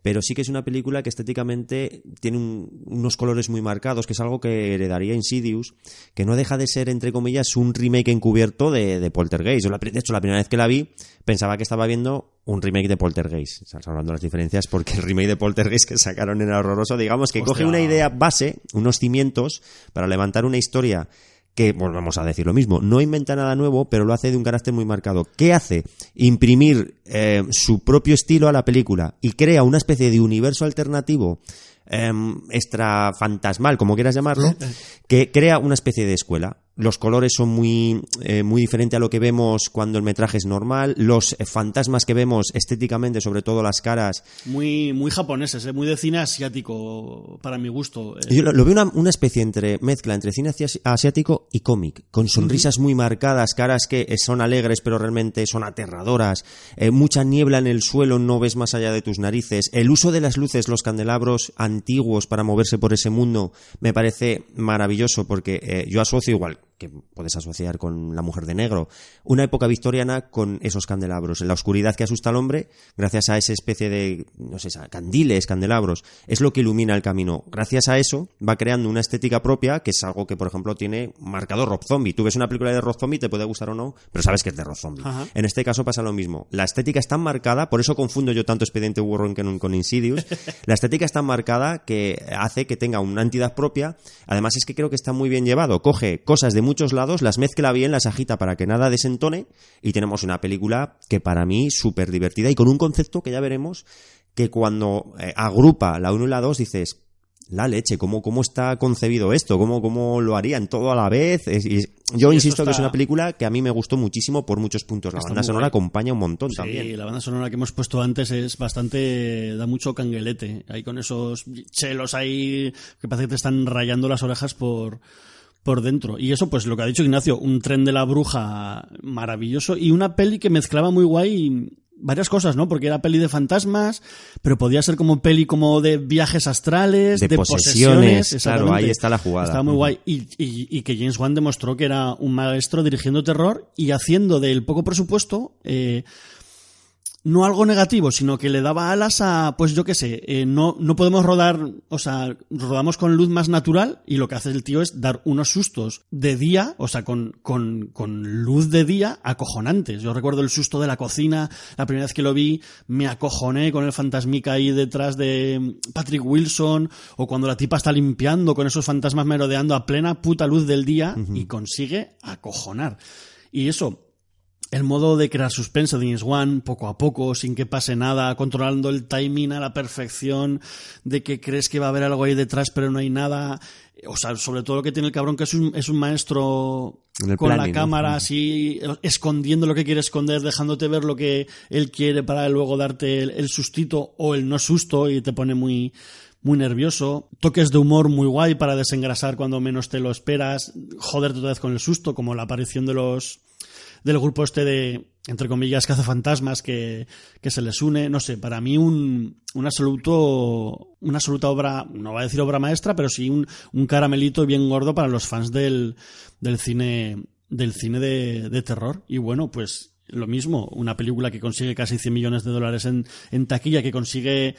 pero sí que es una película que estéticamente tiene un- unos colores muy marcados, que es algo que heredaría Insidious, que no deja de ser, entre comillas, un remake encubierto de, de Poltergeist. Yo la pri- de hecho, la primera vez que la vi, pensaba que estaba viendo un remake de Poltergeist. Estamos hablando de las diferencias porque el remake de Poltergeist que sacaron era horroroso. Digamos que coge una idea base, unos cimientos, para levantar una historia que, volvemos a decir lo mismo, no inventa nada nuevo, pero lo hace de un carácter muy marcado. ¿Qué hace? Imprimir eh, su propio estilo a la película y crea una especie de universo alternativo em, extra fantasmal, como quieras llamarlo, que crea una especie de escuela. Los colores son muy, eh, muy diferentes a lo que vemos cuando el metraje es normal. Los fantasmas que vemos estéticamente, sobre todo las caras, Muy, muy japoneses, ¿eh? muy de cine asiático, para mi gusto. eh. Yo lo, lo veo una, una especie entre mezcla entre cine asi- asiático y cómic, con sonrisas muy marcadas, caras que eh, son alegres pero realmente son aterradoras, mucha niebla en el suelo, no ves más allá de tus narices, el uso de las luces, los candelabros antiguos para moverse por ese mundo me parece maravilloso porque yo asocio igual que puedes asociar con la mujer de negro, una época victoriana con esos candelabros, en la oscuridad que asusta al hombre, gracias a esa especie de, no sé, candiles, candelabros, es lo que ilumina el camino. Gracias a eso va creando una estética propia, que es algo que, por ejemplo, tiene marcado Rob Zombie. Tú ves una película de Rob Zombie, te puede gustar o no, pero sabes que es de Rob Zombie. Ajá. En este caso pasa lo mismo. La estética es tan marcada, por eso confundo yo tanto Expediente Warren con Insidious. La estética es tan marcada que hace que tenga una entidad propia. Además es que creo que está muy bien llevado. Coge cosas de muchos lados, las mezcla bien, las agita para que nada desentone y tenemos una película que para mí súper divertida y con un concepto que ya veremos que cuando eh, agrupa la 1 y la 2 dices, la leche, ¿cómo, cómo está concebido esto? ¿Cómo, cómo lo harían todo a la vez? Es- yo Sí, insisto que es una película que a mí me gustó muchísimo por muchos puntos. La Está banda sonora acompaña un montón Sí, también. la banda sonora que hemos puesto antes es bastante. da mucho canguelete. Ahí con esos chelos ahí que parece que te están rayando las orejas por, por dentro. Y eso, pues lo que ha dicho Ignacio, un tren de la bruja maravilloso y una peli que mezclaba muy guay varias cosas, ¿no? Porque era peli de fantasmas, pero podía ser como peli como de viajes astrales, De de, posesiones, posesiones. claro, ahí está la jugada. Estaba muy guay. Y, y- y que James Wan demostró que era un maestro dirigiendo terror y haciendo del poco presupuesto eh, no algo negativo, sino que le daba alas a, pues yo qué sé, eh, no, no podemos rodar, o sea, rodamos con luz más natural y lo que hace el tío es dar unos sustos de día, o sea, con, con, con luz de día acojonantes. Yo recuerdo el susto de la cocina, la primera vez que lo vi me acojoné con el fantasmica ahí detrás de Patrick Wilson, o cuando la tipa está limpiando con esos fantasmas merodeando a plena puta luz del día y consigue acojonar. Y eso, el modo de crear suspense de Wan, poco a poco, sin que pase nada, controlando el timing a la perfección, de que crees que va a haber algo ahí detrás, pero no hay nada. O sea, sobre todo lo que tiene el cabrón, que es un, es un maestro con planning, la cámara así, escondiendo lo que quiere esconder, dejándote ver lo que él quiere para luego darte el, el sustito o el no susto y te pone muy muy nervioso, toques de humor muy guay para desengrasar cuando menos te lo esperas, joderte otra vez con el susto, como la aparición de los del grupo este de, entre comillas, cazafantasmas que, que se les une. No sé, para mí un, un absoluto, una absoluta obra, no voy a decir obra maestra, pero sí un, un caramelito bien gordo para los fans del, del cine, del cine de, de terror. Y bueno, pues lo mismo, una película que consigue casi 100 millones de dólares en, en taquilla, que consigue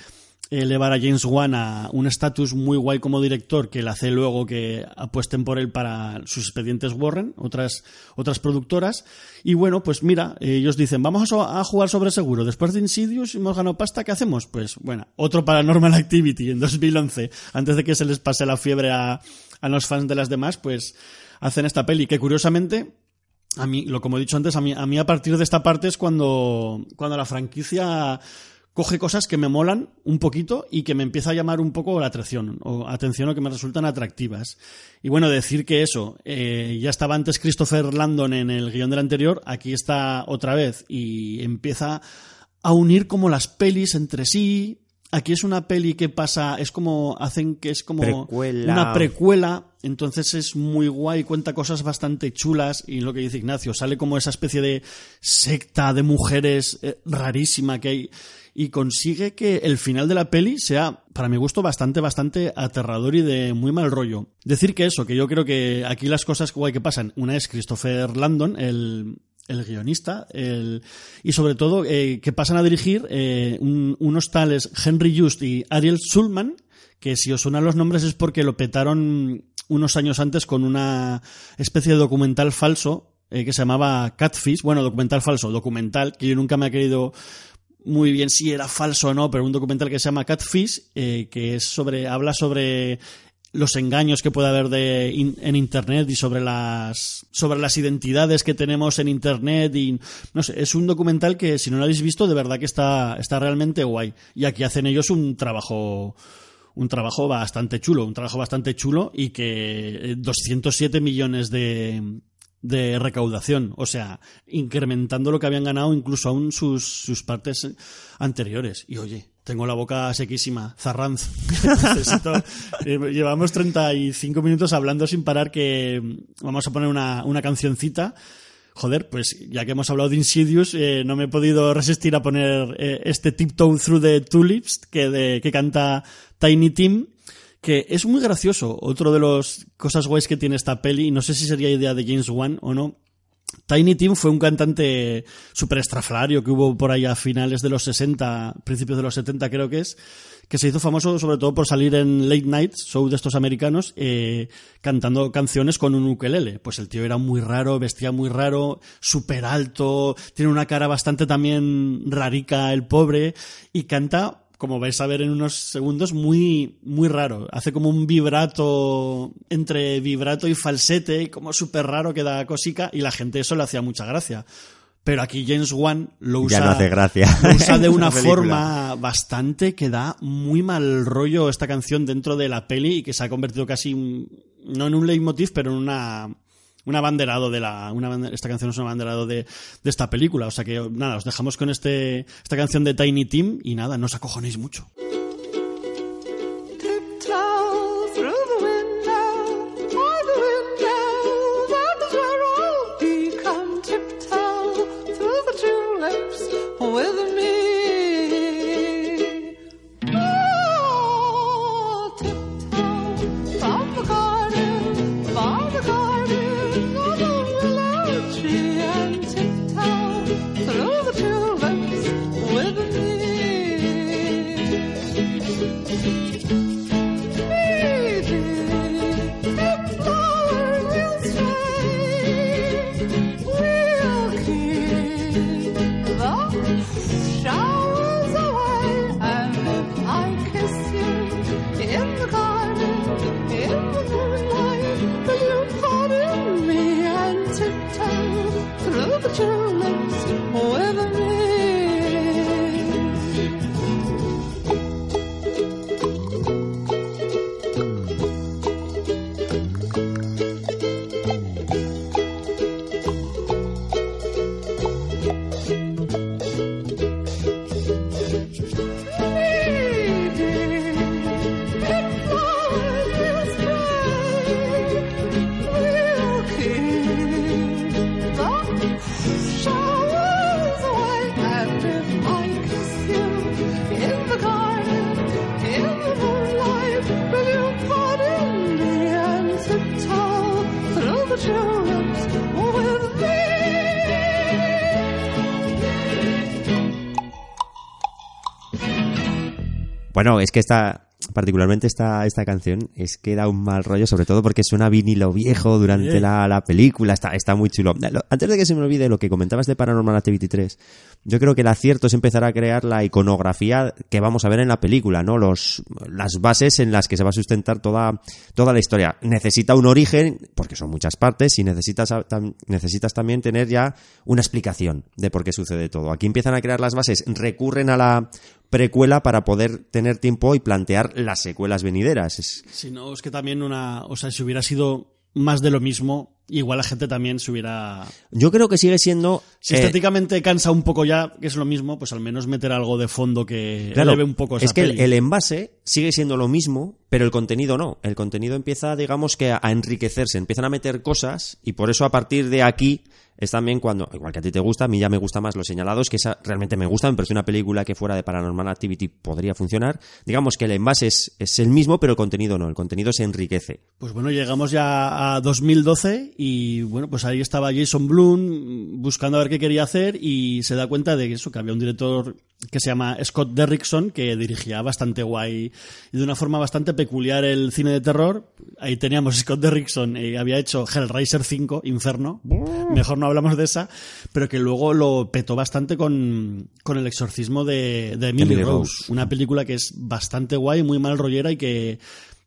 elevar a James Wan a un estatus muy guay como director que le hace luego que apuesten por él para sus expedientes Warren, otras, otras productoras. Y bueno, pues mira, ellos dicen, vamos a, jugar sobre seguro. Después de Insidious hemos ganado pasta, ¿qué hacemos? Pues bueno, otro Paranormal Activity en 2011, antes de que se les pase la fiebre a, a los fans de las demás, pues hacen esta peli que curiosamente a mí, lo como he dicho antes, a mí, a mí a partir de esta parte es cuando, cuando la franquicia coge cosas que me molan un poquito y que me empieza a llamar un poco la atención o atención o que me resultan atractivas. Y bueno, decir que eso, eh, ya estaba antes Christopher Landon en el guion del anterior, aquí está otra vez y empieza a unir como las pelis entre sí, Aquí es una peli que pasa, es como, hacen que es como Precuela. una precuela, entonces es muy guay, cuenta cosas bastante chulas y lo que dice Ignacio, sale como esa especie de secta de mujeres eh, rarísima que hay y consigue que el final de la peli sea, para mi gusto, bastante, bastante aterrador y de muy mal rollo. Decir que eso, que yo creo que aquí las cosas que pasan, una es Christopher Landon, el, el guionista, el, y sobre todo eh, que pasan a dirigir eh, un- unos tales Henry Just y Ariel Schulman, que si os suenan los nombres es porque lo petaron unos años antes con una especie de documental falso eh, que se llamaba Catfish, bueno, documental falso, documental, que yo nunca me ha querido muy bien si era falso o no, pero un documental que se llama Catfish, eh, que es sobre, habla sobre los engaños que puede haber de en internet y sobre las sobre las identidades que tenemos en internet y no sé, es un documental que si no lo habéis visto de verdad que está está realmente guay. Y aquí hacen ellos un trabajo un trabajo bastante chulo, un trabajo bastante chulo y que eh, 207 millones de, de recaudación, o sea, incrementando lo que habían ganado incluso aún sus, sus partes anteriores. Y oye, tengo la boca sequísima, zarranz. Necesito, eh, llevamos 35 minutos hablando sin parar que mm, vamos a poner una, una cancioncita. Joder, pues ya que hemos hablado de Insidious, eh, no me he podido resistir a poner eh, este Tiptoe Through the Tulips que, de, que canta Tiny Tim, que es muy gracioso. Otro de las cosas guays que tiene esta peli, no sé si sería idea de James Wan o no. Tiny Tim fue un cantante súper estrafalario que hubo por ahí a finales de los 60, principios de los 70 creo que es, que se hizo famoso sobre todo por salir en late night, show de estos americanos, eh, cantando canciones con un ukelele. Pues el tío era muy raro, vestía muy raro, súper alto, tiene una cara bastante también rarica el pobre, y canta como vais a ver en unos segundos, muy, muy raro. Hace como un vibrato entre vibrato y falsete, como súper raro que da cosica, y la gente eso le hacía mucha gracia. Pero aquí James Wan lo usa, Ya no hace gracia. lo usa de una forma bastante que da muy mal rollo esta canción dentro de la peli y que se ha convertido casi, no en un leitmotiv, pero en una, un abanderado de la, una, esta canción es un abanderado de, de esta película. O sea que nada, os dejamos con este, esta canción de Tiny Tim y nada, no os acojonéis mucho. Bueno, es que esta, particularmente esta, esta canción, es que da un mal rollo, sobre todo porque suena vinilo viejo durante la, la película, está, está muy chulo. Lo- Antes de que se me olvide lo que comentabas de Paranormal Activity 3, yo creo que el acierto es empezar a crear la iconografía que vamos a ver en la película, ¿no? Los, las bases en las que se va a sustentar toda, toda la historia. Necesita un origen, porque son muchas partes, y necesitas, tam- necesitas también tener ya una explicación de por qué sucede todo. Aquí empiezan a crear las bases, recurren a la precuela para poder tener tiempo y plantear las secuelas venideras. Es- Si no, es que también una. O sea, si hubiera sido más de lo mismo, igual la gente también se hubiera... Yo creo que sigue siendo... Si eh, estéticamente cansa un poco ya, que es lo mismo, pues al menos meter algo de fondo que Claro, eleve un poco esa es que el, peli. el envase sigue siendo lo mismo, pero el contenido no. El contenido empieza, digamos que a enriquecerse, empiezan a meter cosas y por eso a partir de aquí es también cuando, igual que a ti te gusta, a mí ya me gusta más Los Señalados, que esa realmente me gusta, me parece una película que fuera de Paranormal Activity podría funcionar. Digamos que el envase es, es el mismo, pero el contenido no, el contenido se enriquece. Pues bueno, llegamos ya a 2012 y bueno, pues ahí estaba Jason Blum buscando a ver qué quería hacer y se da cuenta de que eso, que había un director que se llama Scott Derrickson que dirigía bastante guay y de una forma bastante peculiar el cine de terror. Ahí teníamos Scott Derrickson, eh, había hecho Hellraiser 5, Inferno, mejor no hablamos de esa, pero que luego lo petó bastante con, con el exorcismo de, de Emily, Emily Rose, Rose. una película que es bastante guay, muy mal rollera y que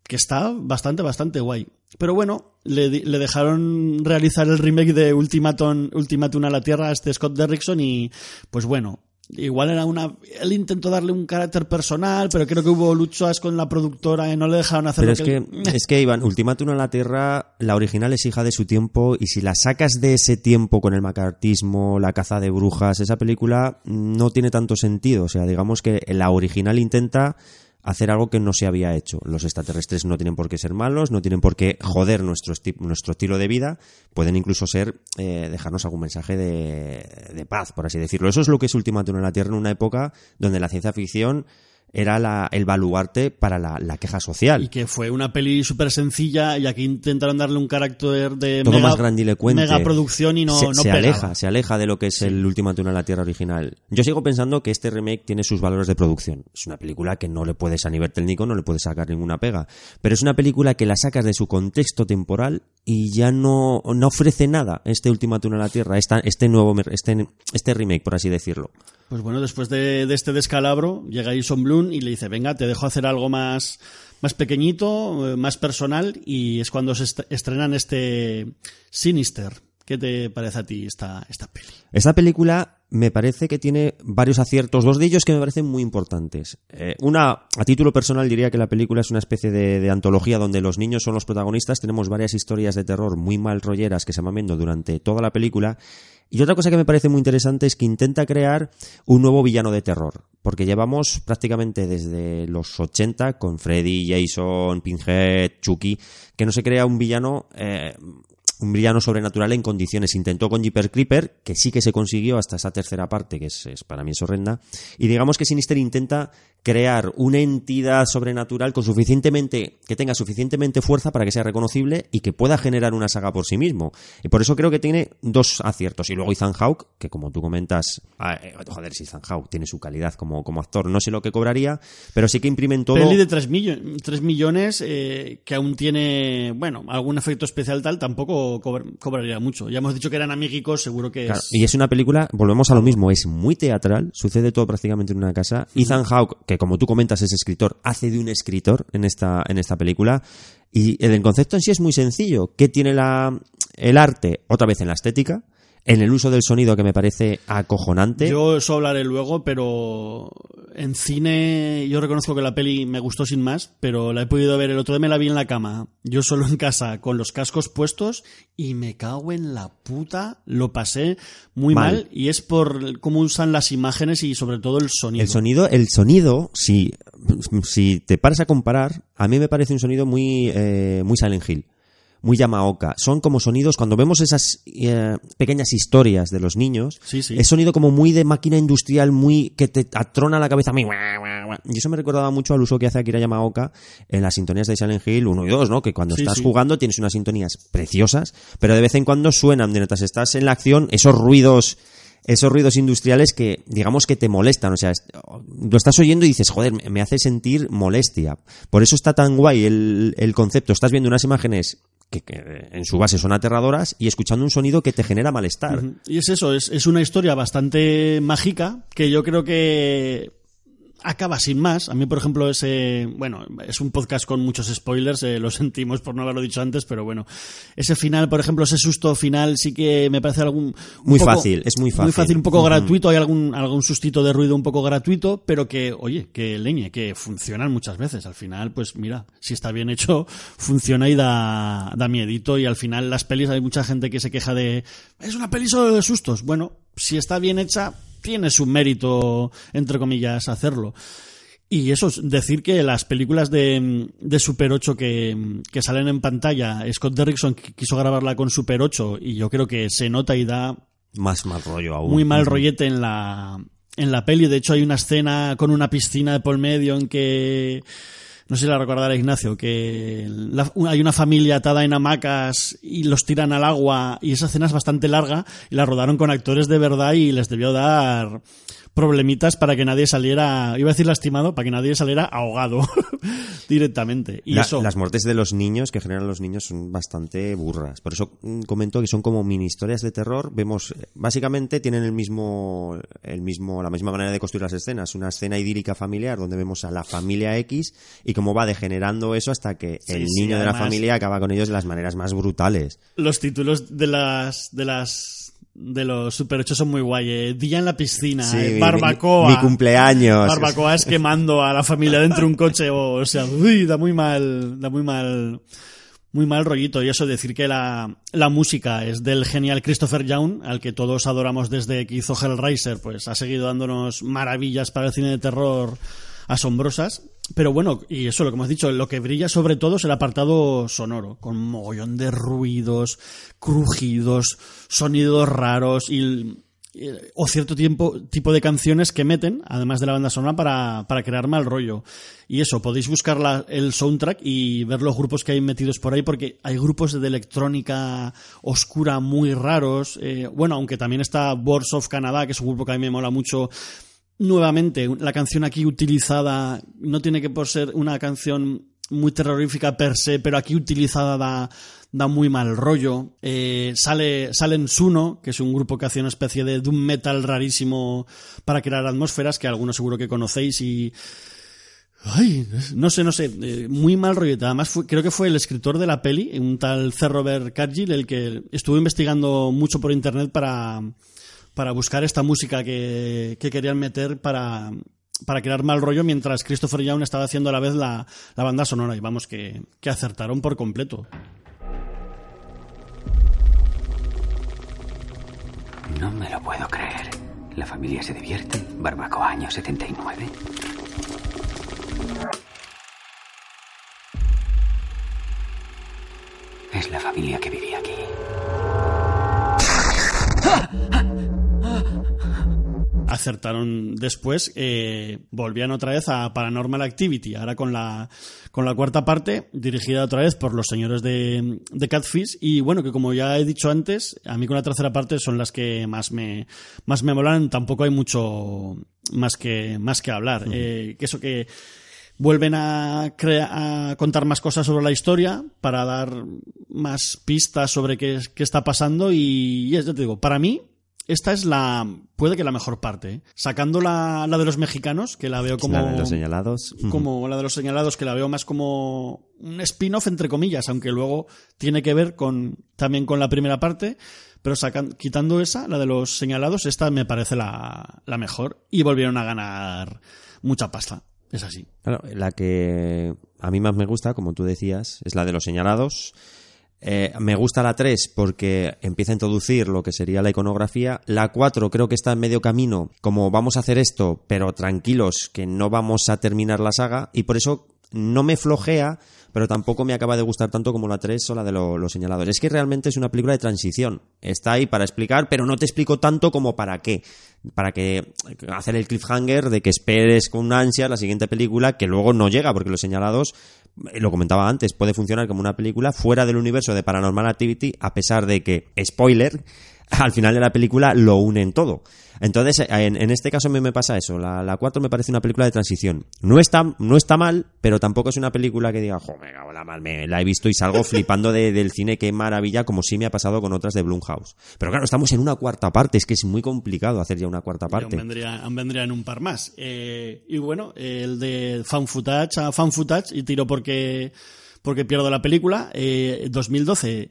que está bastante, bastante guay. Pero bueno, le dejaron realizar el remake de Ultimatum, Ultimatum a la Tierra a este Scott Derrickson y pues bueno, igual era una... Él intentó darle un carácter personal, pero creo que hubo luchas con la productora y no le dejaron hacer Pero lo es que, es que, Iván, Ultimátum a la Tierra, la original es hija de su tiempo y si la sacas de ese tiempo con el macartismo, la caza de brujas, esa película no tiene tanto sentido. O sea, digamos que la original intenta hacer algo que no se había hecho. Los extraterrestres no tienen por qué ser malos, no tienen por qué joder nuestro, esti- nuestro estilo de vida, pueden incluso ser, eh, dejarnos algún mensaje de, de paz, por así decirlo. Eso es lo que es Ultimátum en la Tierra en una época donde la ciencia ficción era la- el baluarte para la, la queja social. Y que fue una peli súper sencilla y aquí intentaron darle un carácter de todo mega, más grandilocuente. mega producción y no, se, no se aleja, se aleja de lo que es el último Túnel a la Tierra original. Yo sigo pensando que este remake tiene sus valores de producción. Es una película que no le puedes a nivel técnico, no le puedes sacar ninguna pega. Pero es una película que la sacas de su contexto temporal y ya no, no ofrece nada este último Túnel a la Tierra, esta- este nuevo, este, este remake, por así decirlo. Pues bueno, después de, de este descalabro, llega Jason Blum y le dice, venga, te dejo hacer algo más, más pequeñito, eh, más personal, y es cuando se est- estrenan este Sinister. ¿Qué te parece a ti esta, esta peli? Esta película me parece que tiene varios aciertos, dos de ellos que me parecen muy importantes. Eh, una, a título personal, diría que la película es una especie de, antología donde los niños son los protagonistas. Tenemos varias historias de terror muy mal rolleras que se van viendo durante toda la película. Y otra cosa que me parece muy interesante es que intenta crear un nuevo villano de terror. Porque llevamos prácticamente desde los 80 con Freddy, Jason, Pinhead, Chucky, que no se crea un villano eh, un villano sobrenatural en condiciones. Intentó con Jeeper Creeper, que sí que se consiguió hasta esa tercera parte, que es, es- para mí es horrenda. Y digamos que Sinister intenta crear una entidad sobrenatural con suficientemente, que tenga suficientemente fuerza para que sea reconocible y que pueda generar una saga por sí mismo. Y por eso creo que tiene dos aciertos. Y luego Ethan Hawke, que como tú comentas, ah, eh, joder, si Ethan Hawke tiene su calidad como, como actor, no sé lo que cobraría, pero sí que imprimen todo. Peli de 3, millones eh, que aún tiene, bueno, algún efecto especial tal, tampoco cobr- cobraría mucho. Ya hemos dicho que eran amiguicos, seguro que Claro, es... y es una película, volvemos a lo mismo, es muy teatral, sucede todo prácticamente en una casa. Ethan Hawke, que como tú comentas es escritor, hace de un escritor en esta, en esta película. Y el concepto en sí es muy sencillo. ¿Qué tiene la, el arte? Otra vez en la estética, en el uso del sonido que me parece acojonante. Yo eso hablaré luego, pero en cine yo reconozco que la peli me gustó sin más, pero la he podido ver el otro día me la vi en la cama, yo solo en casa con los cascos puestos y me cago en la puta, lo pasé muy mal, Mal. y es por cómo usan las imágenes y sobre todo el sonido. El sonido, el sonido, si, si te paras a comparar, a mí me parece un sonido muy, eh, muy Silent Hill, muy Yamaoka. Son como sonidos, cuando vemos esas eh, pequeñas historias de los niños, Sí, sí. es sonido como muy de máquina industrial, muy que te atrona la cabeza, muy. Y eso me recordaba mucho al uso que hace Akira Yamaoka en las sintonías de Silent Hill 1 y 2, ¿no? Que cuando Sí, estás jugando tienes unas sintonías preciosas, pero de vez en cuando suenan mientras estás en la acción esos ruidos esos ruidos industriales que digamos que te molestan, o sea, lo estás oyendo y dices, joder, me- me hace sentir molestia. Por eso está tan guay el, el concepto, estás viendo unas imágenes que, que en su base son aterradoras y escuchando un sonido que te genera malestar. Y es eso, es, es una historia bastante mágica que yo creo que acaba sin más. A mí, por ejemplo, ese. Bueno, es un podcast con muchos spoilers, eh, lo sentimos por no haberlo dicho antes, pero bueno. Ese final, por ejemplo, ese susto final, sí que me parece algún. un Muy poco- fácil, es muy Muy fácil. fácil, un poco Ujú. gratuito. Hay algún, algún sustito de ruido un poco gratuito, pero que, oye, que leñe, que funcionan muchas veces. Al final, pues mira, si está bien hecho, funciona y da, da miedito. Y al final, las pelis, hay mucha gente que se queja de. Es una peli solo de sustos. Bueno, si está bien hecha, tiene su mérito, entre comillas, hacerlo. Y eso, es decir que las películas de, de Super 8 que, que salen en pantalla, Scott Derrickson qu- quiso grabarla con Super 8 y yo creo que se nota y da Más mal rollo aún. muy mal rollete en la, en la peli. De hecho, hay una escena con una piscina de por medio en que. No sé si la recordará Ignacio, que la- hay una familia atada en hamacas y los tiran al agua y esa escena es bastante larga y la rodaron con actores de verdad y les debió dar problemitas para que nadie saliera, iba a decir lastimado, para que nadie saliera ahogado directamente. Y La- eso, Las muertes de los niños que generan los niños son bastante burras. Por eso mm, comento que son como mini historias de terror. Vemos, eh, básicamente tienen el mismo, el mismo, la misma manera de construir las escenas. Una escena idílica familiar donde vemos a la familia X y cómo va degenerando eso hasta que el sí, niño de la familia acaba con ellos de las maneras más brutales. los títulos de las de las de los Super 8 son muy guay. eh. Día en la piscina, Sí, eh, barbacoa. Mi, mi cumpleaños. Barbacoa es quemando a la familia dentro de un coche, o, o sea, uy, da muy mal, da muy mal, muy mal rollito. Y eso decir que la, la música es del genial Christopher Young, al que todos adoramos desde que hizo Hellraiser, pues ha seguido dándonos maravillas para el cine de terror asombrosas. Pero bueno, y eso lo que hemos dicho, lo que brilla sobre todo es el apartado sonoro, con mogollón de ruidos, crujidos, sonidos raros y o cierto tiempo, tipo de canciones que meten, además de la banda sonora, para, para crear mal rollo. Y eso, podéis buscar el soundtrack y ver los grupos que hay metidos por ahí, porque hay grupos de electrónica oscura muy raros. eh, bueno, aunque también está Boards of Canadá, que es un grupo que a mí me mola mucho. Nuevamente, la canción aquí utilizada no tiene que por ser una canción muy terrorífica per se, pero aquí utilizada da, da muy mal rollo. Eh, sale, sale en Suno, que es un grupo que hace una especie de doom metal rarísimo para crear atmósferas, que algunos seguro que conocéis y... Ay, no sé, no sé, eh, muy mal rollete. Además, fue- creo que fue el escritor de la peli, un tal C. Robert Cargill, el que estuvo investigando mucho por internet para, para buscar esta música que, que querían meter para, para crear mal rollo, mientras Christopher Young estaba haciendo a la vez la, la banda sonora. Y vamos, que, que acertaron por completo. No me lo puedo creer. La familia se divierte. Barbacoa año 79. Es la familia que vivía aquí. acertaron después, eh, volvían otra vez a Paranormal Activity, ahora con la, con la cuarta parte, dirigida otra vez por los señores de, de Catfish, y bueno, que como ya he dicho antes, a mí con la tercera parte son las que más me, más me molan, tampoco hay mucho más que, más que hablar. Eh, que eso que vuelven a, crea- a contar más cosas sobre la historia para dar más pistas sobre qué, es- qué está pasando y, ya te digo, para mí esta es la puede que la mejor parte ¿eh? sacando la, la de los mexicanos que la veo como La de los señalados. como la de los señalados que la veo más como un spin-off entre comillas aunque luego tiene que ver con también con la primera parte pero sacan, quitando esa la de los señalados esta me parece la, la mejor y volvieron a ganar mucha pasta es así Claro, la que a mí más me gusta, como tú decías, es la de los señalados. Eh, me gusta la 3 porque empieza a introducir lo que sería la iconografía. La 4 creo que está en medio camino, como vamos a hacer esto, pero tranquilos, que no vamos a terminar la saga. Y por eso no me flojea, pero tampoco me acaba de gustar tanto como la 3 o la de lo- los señalados. Es que realmente es una película de transición. Está ahí para explicar, pero no te explico tanto como para qué. Para que hacer el cliffhanger de que esperes con ansia la siguiente película que luego no llega, porque los señalados lo comentaba antes, puede funcionar como una película fuera del universo de Paranormal Activity, a pesar de que, spoiler, al final de la película lo unen todo. Entonces, en, en este caso me, me pasa eso. La, la 4 me parece una película de transición. No está, no está mal, pero tampoco es una película que diga, jo, me cago la mal, me la he visto y salgo flipando de- del cine, qué maravilla, como sí me ha pasado con otras de Blumhouse. Pero claro, estamos en una cuarta parte, es que es muy complicado hacer ya una cuarta aún parte. vendría, aún vendrían un par más. Eh, y bueno, el de fan footage a fan footage, y tiro porque, porque pierdo la película, eh, 2012.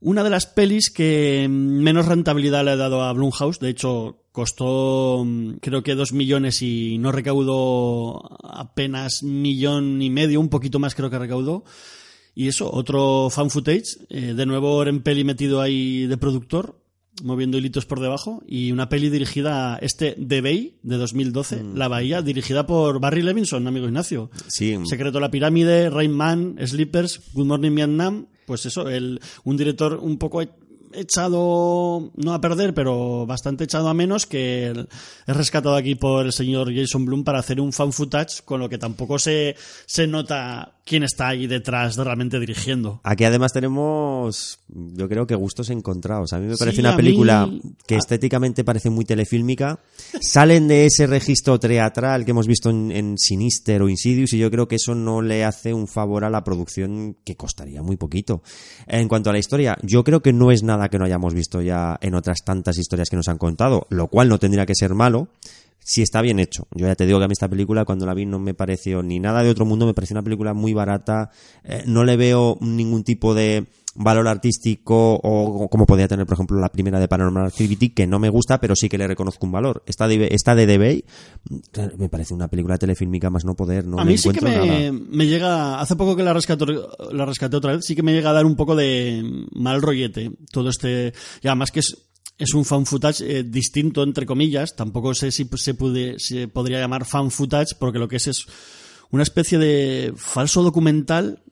Una de las pelis que menos rentabilidad le ha dado a Blumhouse, de hecho costó mm, creo que dos millones y no recaudó apenas millón y medio, un poquito más creo que recaudó. Y eso, otro fan footage, eh, de nuevo Oren Peli metido ahí de productor, moviendo hilitos por debajo, y una peli dirigida, a este The Bay, de 2012, La Bahía, dirigida por Barry Levinson, amigo Ignacio. Sí, Secreto de la Pirámide, Rain Man, Sleepers, Good Morning Vietnam, pues eso, el, un director un poco echado, no a perder, pero bastante echado a menos, que es rescatado aquí por el señor Jason Bloom para hacer un fan footage, con lo que tampoco se, se nota quién está ahí detrás de realmente dirigiendo. Aquí además tenemos, yo creo que gustos encontrados. A mí me parece una película mí- que estéticamente parece muy telefílmica. Salen de ese registro teatral que hemos visto en, en Sinister o Insidious y yo creo que eso no le hace un favor a la producción que costaría muy poquito. En cuanto a la historia, yo creo que no es nada que no hayamos visto ya en otras tantas historias que nos han contado, lo cual no tendría que ser malo si está bien hecho. Yo ya te digo que a mí esta película cuando la vi no me pareció ni nada de otro mundo, me pareció una película muy barata, eh, no le veo ningún tipo de valor artístico o como podría tener por ejemplo la primera de Paranormal Activity que no me gusta pero sí que le reconozco un valor. Esta de, esta de The Bay me parece una película telefilmica más no poder no a mí sí que me, llega, hace poco que la rescaté, la rescaté otra vez, sí que me llega a dar un poco de mal rollete todo este, y además que es, es un fan footage eh, distinto, entre comillas, tampoco sé si se, pude, se podría llamar fan footage, porque lo que es es una especie de falso documental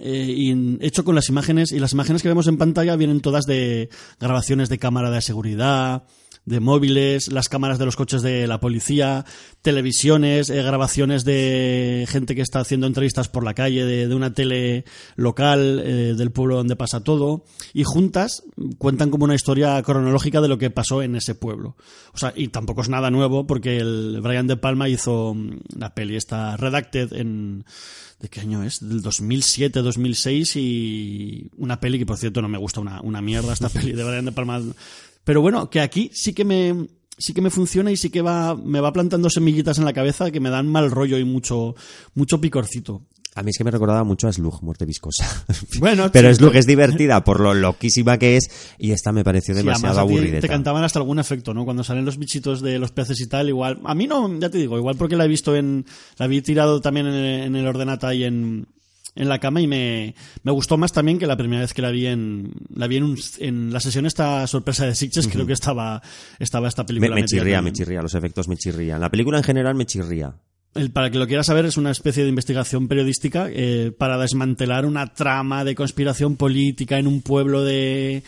eh, hecho con las imágenes, y las imágenes que vemos en pantalla vienen todas de grabaciones de cámara de seguridad, de móviles, las cámaras de los coches de la policía, televisiones, eh, grabaciones de gente que está haciendo entrevistas por la calle, de, una tele local, eh, del pueblo donde pasa todo, y juntas cuentan como una historia cronológica de lo que pasó en ese pueblo. O sea, y tampoco es nada nuevo porque el Brian De Palma hizo mm, la peli esta Redacted en ¿De qué año es? Del 2007, 2006 y una peli que, por cierto, no me gusta una, una mierda esta peli de Brian De Palma. Pero bueno, que aquí sí que me sí que me funciona y sí que va me va plantando semillitas en la cabeza que me dan mal rollo y mucho mucho picorcito. a mí es que me recordaba mucho a Slug, Muerte Viscosa Bueno, pero sí, Slug es divertida por lo loquísima que es y esta me pareció demasiado aburrida te cantaban hasta algún efecto, ¿no? Cuando salen los bichitos de los peces y tal, igual. A mí no, ya te digo, igual porque la he visto en. La vi tirado también en el, en el ordenata y en, en la cama y me, me gustó más también que la primera vez que la vi en. La vi en, un- en la sesión esta sorpresa de Sitges, creo que estaba, estaba esta me, película. me metida chirría, me chirría, los efectos me chirrían. La película en general me chirría. El, para que lo quiera saber, es una especie de investigación periodística eh, para desmantelar una trama de conspiración política en un pueblo de,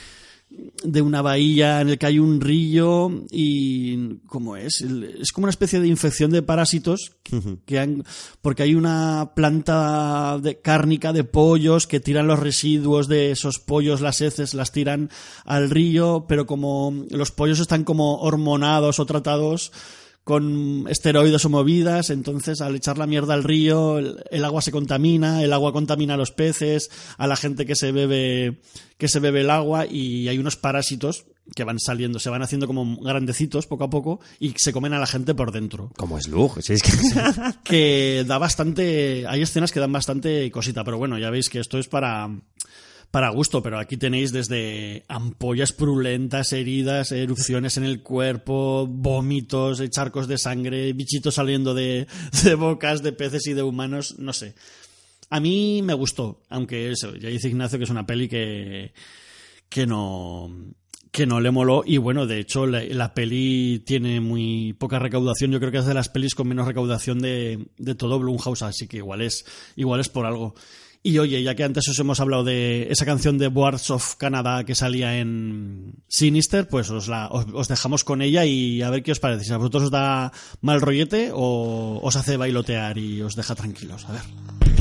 de una bahía en el que hay un río y ¿cómo es? Es como una especie de infección de parásitos que han, porque hay una planta de, cárnica de pollos que tiran los residuos de esos pollos, las heces, las tiran al río, pero como los pollos están como hormonados o tratados con esteroides o movidas, entonces al echar la mierda al río, el, el agua se contamina, el agua contamina a los peces, a la gente que se bebe que se bebe el agua y hay unos parásitos que van saliendo, se van haciendo como grandecitos poco a poco y se comen a la gente por dentro. Como Slug, si es que... Que da bastante, hay escenas que dan bastante cosita, pero bueno, ya veis que esto es para para gusto, pero aquí tenéis desde ampollas purulentas, heridas, erupciones en el cuerpo, vómitos, eh, charcos de sangre, bichitos saliendo de, de bocas de peces y de humanos, no sé. A mí me gustó, aunque eso, ya dice Ignacio que es una peli que, que no que no le moló y bueno, de hecho la, la peli tiene muy poca recaudación, yo creo que es de las pelis con menos recaudación de, de todo Blumhouse, así que igual es, igual es por algo. Y oye, ya que antes os hemos hablado de esa canción de Boards of Canada que salía en Sinister, pues os, la, os, os dejamos con ella y a ver qué os parece. Si a vosotros os da mal rollete o os hace bailotear y os deja tranquilos. A ver.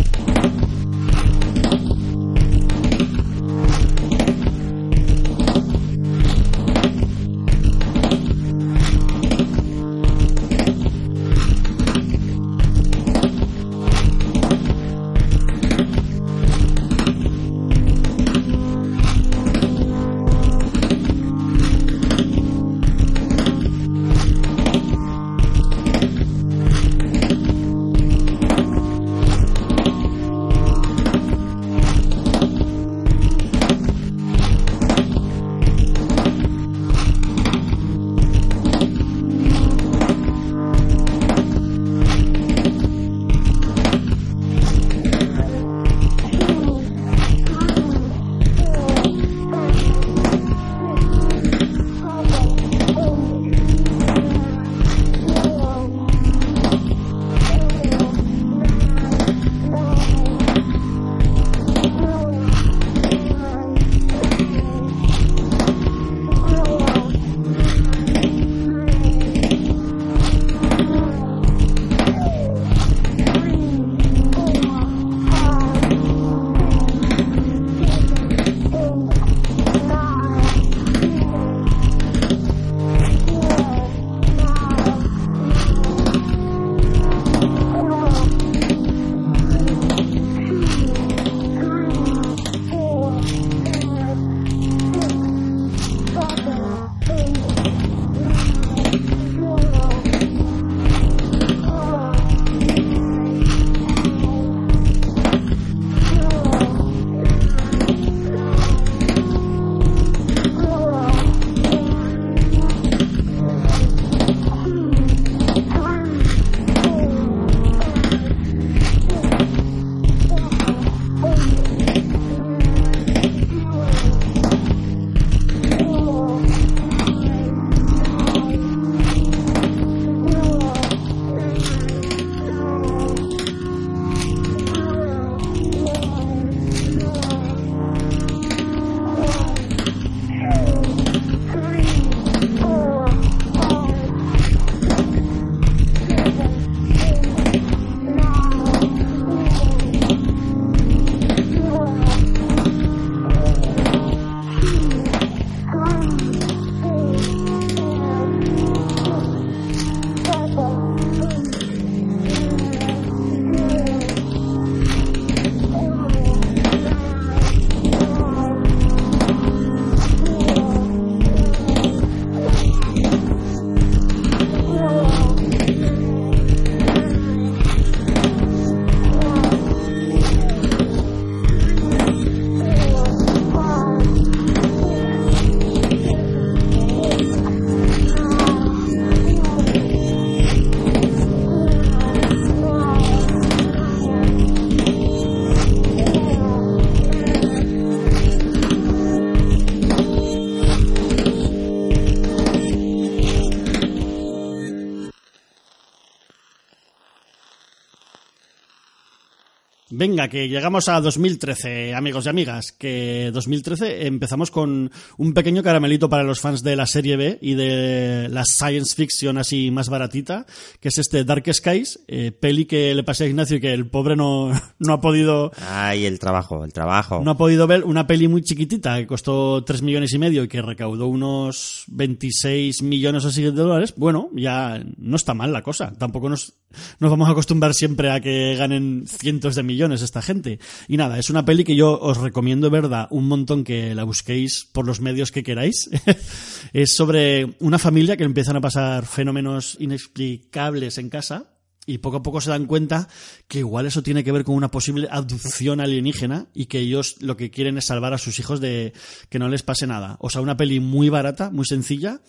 Venga, que llegamos a 2013, amigos y amigas, que 2013 empezamos con un pequeño caramelito para los fans de la serie B y de la science fiction así más baratita, que es este Dark Skies, eh, peli que le pasé a Ignacio y que el pobre no, no ha podido Ay, el trabajo, el trabajo. no ha podido ver una peli muy chiquitita que costó 3 millones y medio y que recaudó unos 26 millones así de dólares. Bueno, ya no está mal la cosa. Tampoco nos, nos vamos a acostumbrar siempre a que ganen cientos de millones esta gente. Y nada, es una peli que yo os recomiendo, verdad, un montón que la busquéis por los medios que queráis. es sobre una familia que empiezan a pasar fenómenos inexplicables en casa y poco a poco se dan cuenta que igual eso tiene que ver con una posible abducción alienígena y que ellos lo que quieren es salvar a sus hijos de que no les pase nada. O sea, una peli muy barata, muy sencilla,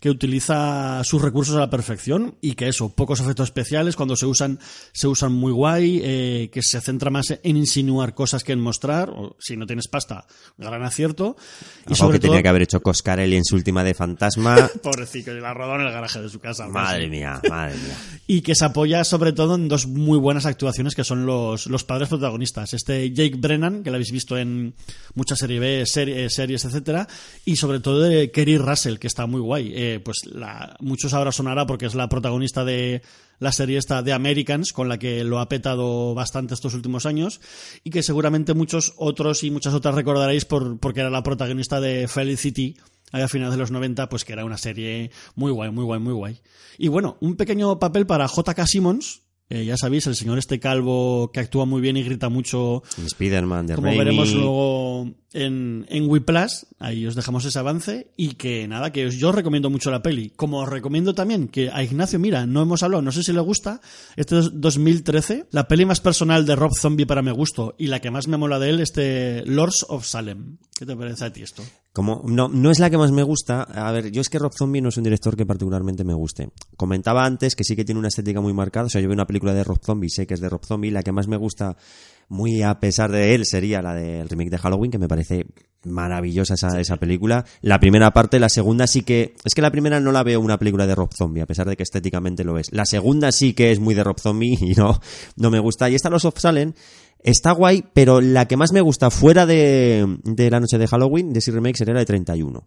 que utiliza sus recursos a la perfección y que eso, pocos efectos especiales, cuando se usan, se usan muy guay, eh, que se centra más en insinuar cosas que en mostrar, o si no tienes pasta, gran acierto. Y sobre que todo, tenía que haber hecho Coscarelli en su última de Fantasma. pobrecito, y la rodó en el garaje de su casa. madre mía, madre mía. y que se apoya sobre todo en dos muy buenas actuaciones que son los, los padres protagonistas. Este Jake Brennan, que lo habéis visto en muchas serie B, serie- series, etcétera, y sobre todo de Kerry Russell, que está muy guay. Eh, pues la, muchos ahora sonará porque es la protagonista de la serie esta de Americans, con la que lo ha petado bastante estos últimos años, y que seguramente muchos otros y muchas otras recordaréis por, porque era la protagonista de Felicity, a finales de los 90, pues que era una serie muy guay, muy guay, muy guay. Y bueno, un pequeño papel para J.K. Simmons, eh, ya sabéis, el señor este calvo que actúa muy bien y grita mucho, Spider-Man de como Raimi. veremos luego en, en Whiplash, ahí os dejamos ese avance, y que nada, que os- yo recomiendo mucho la peli. Como os recomiendo también que a Ignacio, mira, no hemos hablado, no sé si le gusta, este dos- 2013, la peli más personal de Rob Zombie para mi gusto, y la que más me mola de él, este Lords of Salem. ¿Qué te parece a ti esto? Como, no, no es la que más me gusta. A ver, yo es que Rob Zombie no es un director que particularmente me guste. Comentaba antes que sí que tiene una estética muy marcada. O sea, yo veo una película de Rob Zombie, sé que es de Rob Zombie. La que más me gusta, muy a pesar de él, sería la del remake de Halloween, que me parece maravillosa esa, esa película. La primera parte, la segunda sí que... Es que la primera no la veo una película de Rob Zombie, a pesar de que estéticamente lo es. La segunda sí que es muy de Rob Zombie y no, no me gusta. Y esta Los of Salem Está guay, pero la que más me gusta fuera de, de la noche de Halloween, de ese remake, sería la de 31.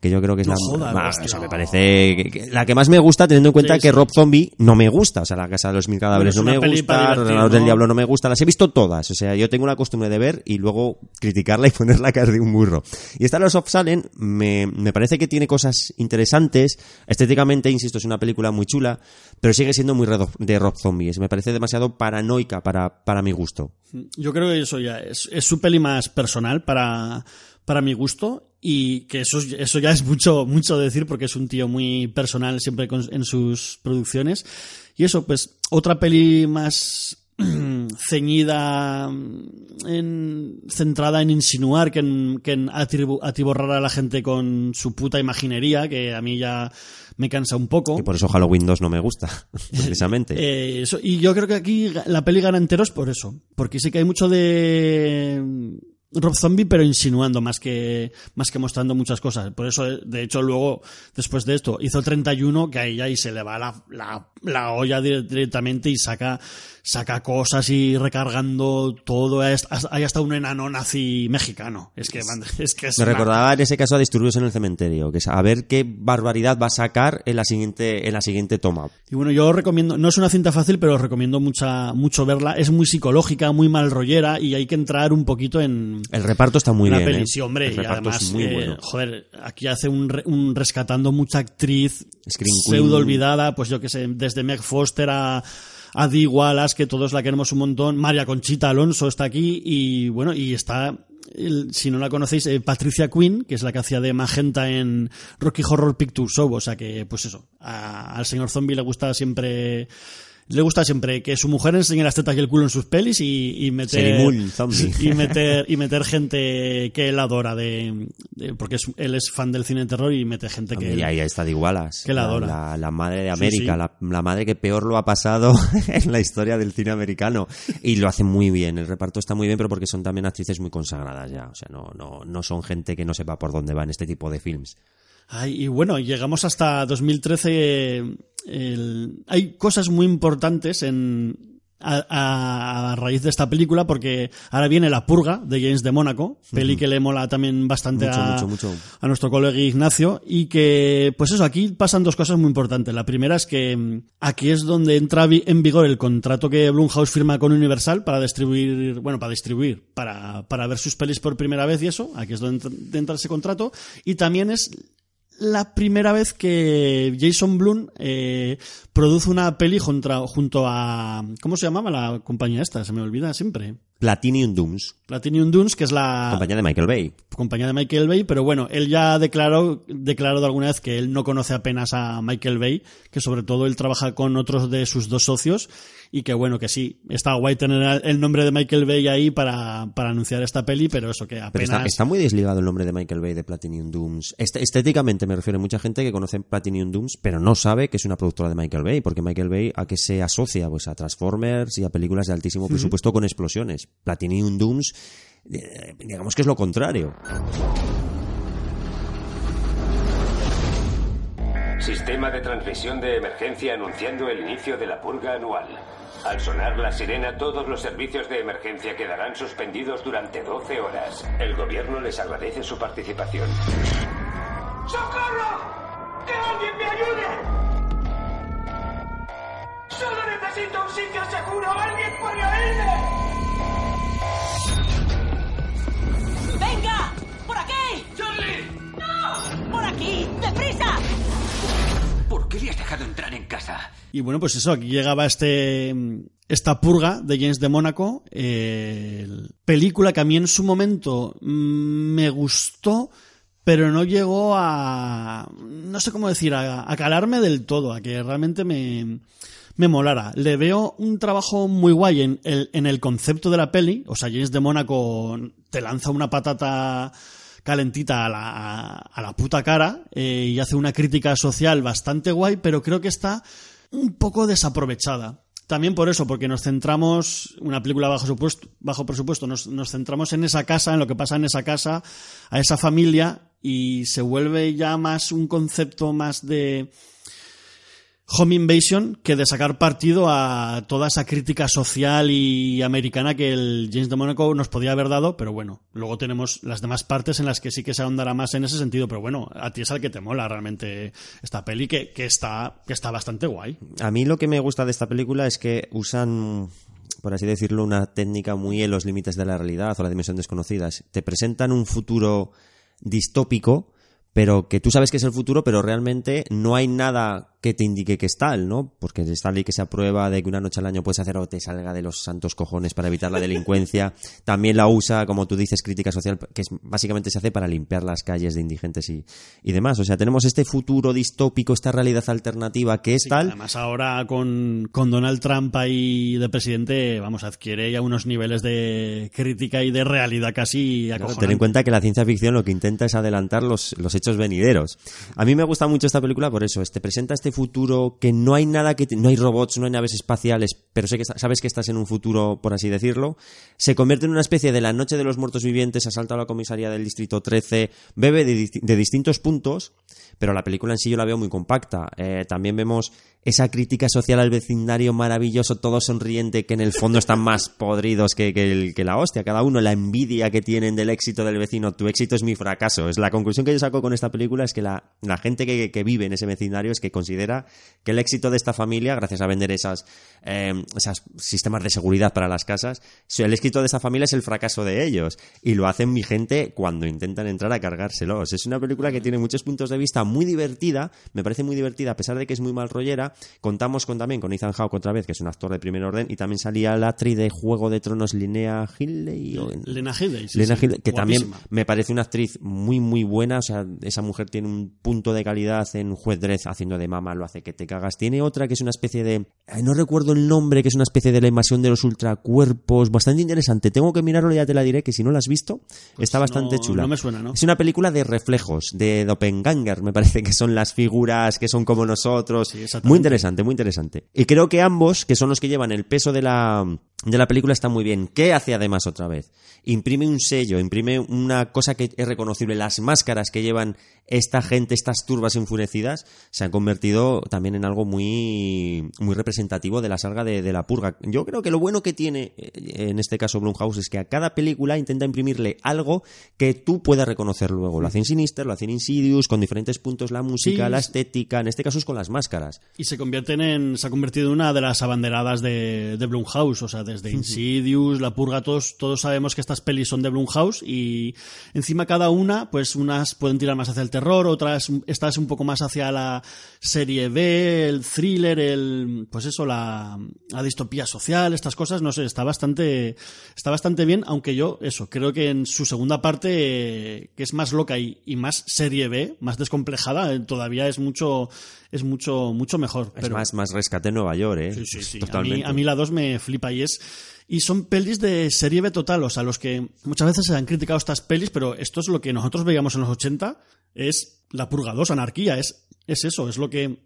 Que yo creo que es No la más- o sea, me parece que- que la que más me gusta, teniendo en cuenta Sí, que sí. Rob Zombie no me gusta. O sea, la casa de los mil cadáveres no me una gusta, Ordenador del. Diablo no me gusta. Las he visto todas. O sea, yo tengo la costumbre de ver y luego criticarla y ponerla a caer de un burro. Y esta Los of Salem me, me parece que tiene cosas interesantes. Estéticamente, insisto, es una película muy chula, pero sigue siendo muy de Rob Zombie. Me parece demasiado paranoica para, para mi gusto. Yo creo que eso ya es, su peli más personal para, para mi gusto y que eso, es- eso ya es mucho, mucho decir porque es un tío muy personal siempre en sus producciones. Y eso, pues, otra peli más ceñida, en, centrada en insinuar, que en, que en atiborrar a la gente con su puta imaginería, que a mí ya me cansa un poco. Y por eso Halloween 2 no me gusta, precisamente. Eh, eso, y yo creo que aquí la peli gana enteros por eso. Porque sí que hay mucho de Rob Zombie, pero insinuando más que, más que mostrando muchas cosas. Por eso, de hecho, luego, después de esto, hizo 31, que ahí ya y se le va la, la, la olla dire- directamente y saca, saca cosas y recargando todo. Hay hasta- hay hasta un enano nazi mexicano. Es que, es que es Me una- recordaba en ese caso a Disturbios en el Cementerio, que es a ver qué barbaridad va a sacar en la siguiente, en la siguiente toma. Y bueno, yo recomiendo, no es una cinta fácil, pero os recomiendo mucha, mucho verla. Es muy psicológica, muy mal rollera y hay que entrar un poquito en El reparto está muy la bien. peli. ¿eh? Sí, hombre, El y además, es muy eh, bueno. joder, aquí hace un, re- un rescatando mucha actriz Scream pseudo Queen. olvidada, pues yo que sé, desde Meg Foster a, a Dee Wallace, que todos la queremos un montón. María Conchita Alonso está aquí y bueno, y está si no la conocéis, eh, Patricia Quinn, que es la que hacía de Magenta en Rocky Horror Picture Show, o sea que, pues eso, a- al señor zombie le gusta siempre, le gusta siempre que su mujer enseñe las tetas y el culo en sus pelis y, y meter, Serimul, y meter, y meter gente que él adora de, de- porque es- él es fan del cine de terror y mete gente que Y ahí está de Wallace. que la adora. La, la madre de América, sí. La, la madre que peor lo ha pasado en la historia del cine americano. Y lo hace muy bien. El reparto está muy bien, pero porque son también actrices muy consagradas ya. O sea, no, no, no son gente que no sepa por dónde va en este tipo de films. Ay, y bueno, llegamos hasta 2013. eh, el- hay cosas muy importantes en. a, a- a raíz de esta película porque ahora viene La Purga de James de Mónaco, peli que le mola también bastante Mucho, a, mucho, mucho. a nuestro colega Ignacio y que, pues eso, aquí pasan dos cosas muy importantes. La primera es que aquí es donde entra vi- en vigor el contrato que Blumhouse firma con Universal para distribuir, bueno, para distribuir, para, para ver sus pelis por primera vez y eso, aquí es donde entra- entra ese contrato y también es la primera vez que Jason Blum eh, produce una peli junto, junto a... ¿Cómo se llamaba la compañía esta? Se me olvida siempre. Platinum Dooms, Platinum Dunes, que es la compañía de Michael Bay. compañía de Michael Bay, pero bueno, él ya declaró, declarado alguna vez que él no conoce apenas a Michael Bay, que sobre todo él trabaja con otros de sus dos socios y que bueno, que sí, está guay tener el nombre de Michael Bay ahí para, para anunciar esta peli, pero eso que Pero apenas... está, está muy desligado el nombre de Michael Bay de Platinum Dooms. Este- estéticamente me refiero a mucha gente que conoce Platinum Dooms, pero no sabe que es una productora de Michael Bay, porque Michael Bay a qué se asocia, pues a Transformers y a películas de altísimo presupuesto con explosiones. Platinum Dooms, eh, digamos que es lo contrario. Sistema de transmisión de emergencia anunciando el inicio de la purga anual. Al sonar la sirena, todos los servicios de emergencia quedarán suspendidos durante 12 horas. El gobierno les agradece su participación. ¡Socorro! ¡Que alguien me ayude! ¡Solo necesito un sitio seguro! ¡Alguien puede oírme! ¡Por aquí! ¡Charlie! ¡No! ¡Por aquí! ¡Deprisa! ¿Por qué le has dejado entrar en casa? Y bueno, pues eso, aquí llegaba este esta purga de James de Mónaco, eh, película que a mí en su momento mm, me gustó, pero no llegó a, no sé cómo decir, a, a calarme del todo, a que realmente me, me molara. Le veo un trabajo muy guay en el, en el concepto de la peli, o sea, James de Mónaco te lanza una patata calentita a la, a la puta cara eh, y hace una crítica social bastante guay, pero creo que está un poco desaprovechada. También por eso, porque nos centramos, una película bajo, supuesto, bajo presupuesto, nos, nos centramos en esa casa, en lo que pasa en esa casa, a esa familia, y se vuelve ya más un concepto más de home invasion que de sacar partido a toda esa crítica social y americana que el James de Monaco nos podía haber dado, pero bueno, luego tenemos las demás partes en las que sí que se ahondará más en ese sentido, pero bueno, a ti es al que te mola realmente esta peli que, está, que está bastante guay. A mí lo que me gusta de esta película es que usan, por así decirlo, una técnica muy en los límites de la realidad o la dimensión desconocida. Te presentan un futuro distópico, pero que tú sabes que es el futuro, pero realmente no hay nada que te indique que es tal, ¿no? Porque está ley que se aprueba de que una noche al año puedes hacer o te salga de los santos cojones para evitar la delincuencia. También la usa, como tú dices, crítica social, que es, básicamente se hace para limpiar las calles de indigentes y, y demás. O sea, tenemos este futuro distópico, esta realidad alternativa que es Sí, tal. Además, ahora con, con Donald Trump ahí de presidente, vamos, adquiere ya unos niveles de crítica y de realidad casi acojonantes. ten en cuenta que la ciencia ficción lo que intenta es adelantar los, los hechos venideros. A mí me gusta mucho esta película por eso. Te presenta este futuro que no hay nada que... no hay robots, no hay naves espaciales, pero sé que sabes que estás en un futuro, por así decirlo. Se convierte en una especie de la noche de los muertos vivientes, asalta a la comisaría del Distrito 13, bebe de distintos puntos, pero la película en sí yo la veo muy compacta. Eh, también vemos esa crítica social al vecindario maravilloso, todo sonriente, que en el fondo están más podridos que, que el- que la hostia. Cada uno, la envidia que tienen del éxito del vecino. Tu éxito es mi fracaso. Es la conclusión que yo saco con esta película es que la, la gente que, que vive en ese vecindario es que considera que el éxito de esta familia, gracias a vender esas, eh, esos sistemas de seguridad para las casas, el éxito de esa familia es el fracaso de ellos. Y lo hacen mi gente cuando intentan entrar a cargárselos. Es una película que tiene muchos puntos de vista muy divertida. Me parece muy divertida, a pesar de que es muy mal rollera. Contamos con, también con Ethan Hawke otra vez, que es un actor de primer orden. Y también salía la actriz de Juego de Tronos, Linnea Headey. o- Lena sí, Lena sí, que también me parece una actriz muy, muy buena. O sea, esa mujer tiene un punto de calidad en Juez Dredd haciendo de mama, lo hace que te cagas. Tiene otra que es una especie de. no recuerdo el nombre, que es una especie de la invasión de los ultracuerpos. Bastante interesante. Tengo que mirarlo, ya te la diré, que si no la has visto, está bastante Pues no- chula. no me suena, ¿no? Es una película de reflejos, de doppelganger, me parece que son las figuras que son como nosotros. muy interesante, muy interesante. Y creo que ambos, que son los que llevan el peso de la, de la película, están muy bien. ¿Qué hace además otra vez? Imprime un sello, imprime una cosa que es reconocible. Las máscaras que llevan esta gente, estas turbas enfurecidas, se han convertido también en algo muy, muy representativo de la saga de, de la purga. Yo creo que lo bueno que tiene, eh, en este caso Blumhouse, es que a cada película intenta imprimirle algo que tú puedas reconocer luego. Lo hace en Sinister, lo hace en Insidious, con diferentes puntos la música, Sí. la estética, en este caso es con las máscaras. Y se convierten en. Se ha convertido en una de las abanderadas de, de Blumhouse. O sea, desde Insidious, La Purga, todos, todos sabemos que estas pelis son de Blumhouse. Y encima cada una, pues unas pueden tirar más hacia el terror, otras estas un poco más hacia la serie B, el thriller, el. Pues eso, la, la distopía social, estas cosas. No sé, está bastante. Está bastante bien, aunque yo, eso, creo que en su segunda parte, que es más loca y, y más serie B, más descomplejada, eh, todavía es mucho. Es mucho, mucho mejor. Es pero- más, más rescate en Nueva York, ¿eh? Sí, sí, sí. A mí, Totalmente. a mí la 2 me flipa y es. Y son pelis de serie B total, o sea, los que muchas veces se han criticado estas pelis, pero esto es lo que nosotros veíamos en los 80, es la purga 2, anarquía, es, es eso, es lo que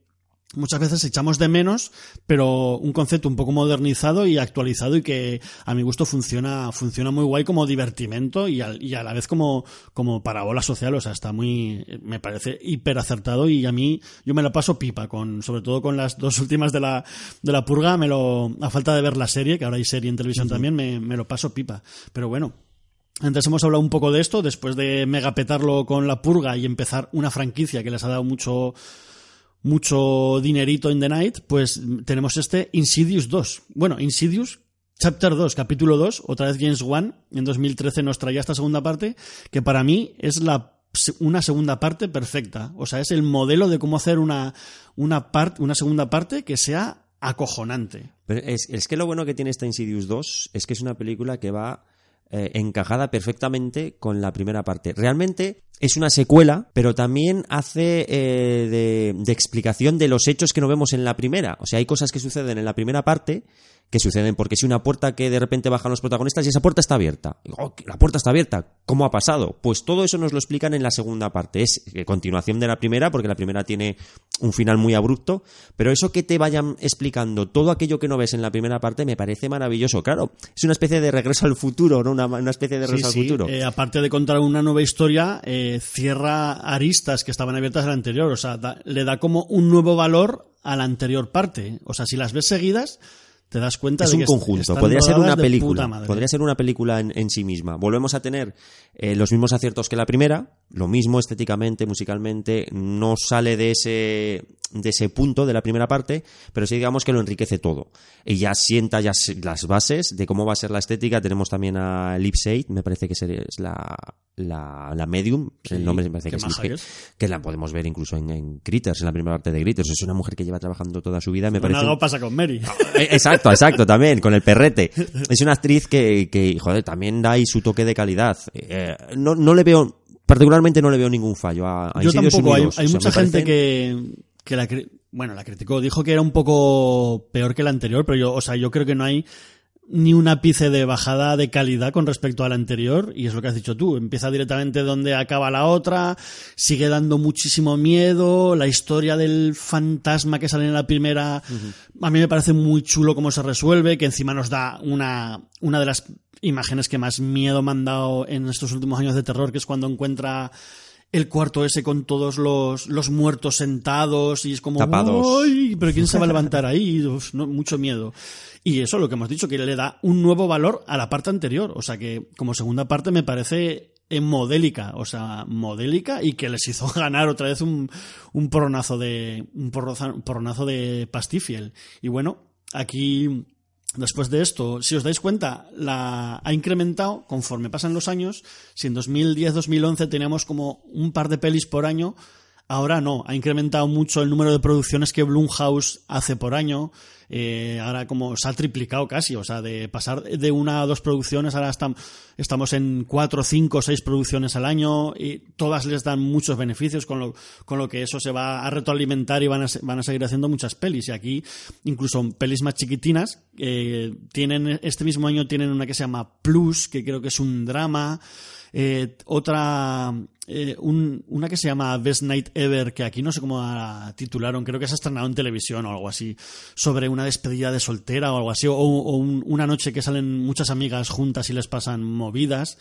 muchas veces echamos de menos, pero un concepto un poco modernizado y actualizado y que a mi gusto funciona, funciona muy guay como divertimento y, a la vez como, como parabola social, o sea, está muy, me parece hiper acertado y a mí yo me lo paso pipa, con, sobre todo con las dos últimas de la, de la purga, me lo, a falta de ver la serie, que ahora hay serie en televisión también, me, me lo paso pipa. Pero bueno, antes hemos hablado un poco de esto, después de megapetarlo con la purga y empezar una franquicia que les ha dado mucho, mucho dinerito in the night, pues tenemos este Insidious 2. Bueno, Insidious Chapter 2, capítulo 2, otra vez James Wan, en 2013 nos traía esta segunda parte, que para mí es la una segunda parte perfecta. O sea, es el modelo de cómo hacer una, una, una segunda parte que sea acojonante. Pero es, es que lo bueno que tiene esta Insidious 2 es que es una película que va eh, encajada perfectamente con la primera parte. Realmente es una secuela, pero también hace eh, de, de explicación de los hechos que no vemos en la primera. O sea, hay cosas que suceden en la primera parte que suceden porque si una puerta que de repente bajan los protagonistas y esa puerta está abierta. "Oh, la puerta está abierta. ¿Cómo ha pasado? Pues todo eso nos lo explican en la segunda parte. Es eh, continuación de la primera, porque la primera tiene un final muy abrupto, pero eso que te vayan explicando todo aquello que no ves en la primera parte me parece maravilloso. Claro, es una especie de regreso al futuro, ¿no? Una, una especie de regreso sí, al futuro. eh, aparte de contar una nueva historia, eh, cierra aristas que estaban abiertas en la anterior. O sea, da- le da como un nuevo valor a la anterior parte. O sea, si las ves seguidas, te das cuenta es de un que conjunto, podría ser una película, podría ser una película en, en sí misma. Volvemos a tener eh, los mismos aciertos que la primera, lo mismo estéticamente, musicalmente, no sale de ese de ese punto de la primera parte, pero sí digamos que lo enriquece todo. Y ya sienta ya las bases de cómo va a ser la estética. Tenemos también a Lip Shade, me parece que es la, la, la medium, Sí, el nombre me parece que es que la podemos ver incluso en, en Critters, en la primera parte de Critters. Es una mujer que lleva trabajando toda su vida, me Bueno, parece... algo pasa con Mary. Eh, Exacto, exacto, también, con el perrete. Es una actriz que, que joder, también da ahí su toque de calidad. Eh, no, no le veo, particularmente no le veo ningún fallo a, a Yo tampoco. Hay, hay O sea, mucha gente parecen- que, que la, bueno, la criticó. Dijo que era un poco peor que la anterior, pero yo, o sea, yo creo que no hay ni un ápice de bajada de calidad con respecto a la anterior, y es lo que has dicho tú, empieza directamente donde acaba la otra, sigue dando muchísimo miedo, la historia del fantasma que sale en la primera, a mí me parece muy chulo cómo se resuelve, que encima nos da una, una de las imágenes que más miedo me han dado en estos últimos años de terror, que es cuando encuentra el cuarto ese con todos los, los muertos sentados y es como Tapados. ¡Ay! pero quién se va a levantar ahí Uf, no, mucho miedo. Y eso lo que hemos dicho que le da un nuevo valor a la parte anterior. O sea que como segunda parte me parece modélica o sea modélica y que les hizo ganar otra vez un, un porronazo de un porronazo de pastifiel. Y bueno aquí Después de esto, si os dais cuenta, la ha incrementado conforme pasan los años. Si en 2010-2011 teníamos como un par de pelis por año, ahora no. Ha incrementado mucho el número de producciones que Blumhouse hace por año. Eh, ahora como se ha triplicado casi, o sea, de pasar de una a dos producciones, ahora estam- estamos en cuatro, cinco, seis producciones al año y todas les dan muchos beneficios, con lo, con lo que eso se va a retroalimentar y van a, van a seguir haciendo muchas pelis. Y aquí, incluso pelis más chiquitinas, eh, tienen, este mismo año tienen una que se llama Plus, que creo que es un drama. Eh, otra, eh, un- una que se llama Best Night Ever, que aquí no sé cómo la titularon, creo que se ha estrenado en televisión o algo así, sobre una despedida de soltera o algo así, o, o un- una noche que salen muchas amigas juntas y les pasan movidas.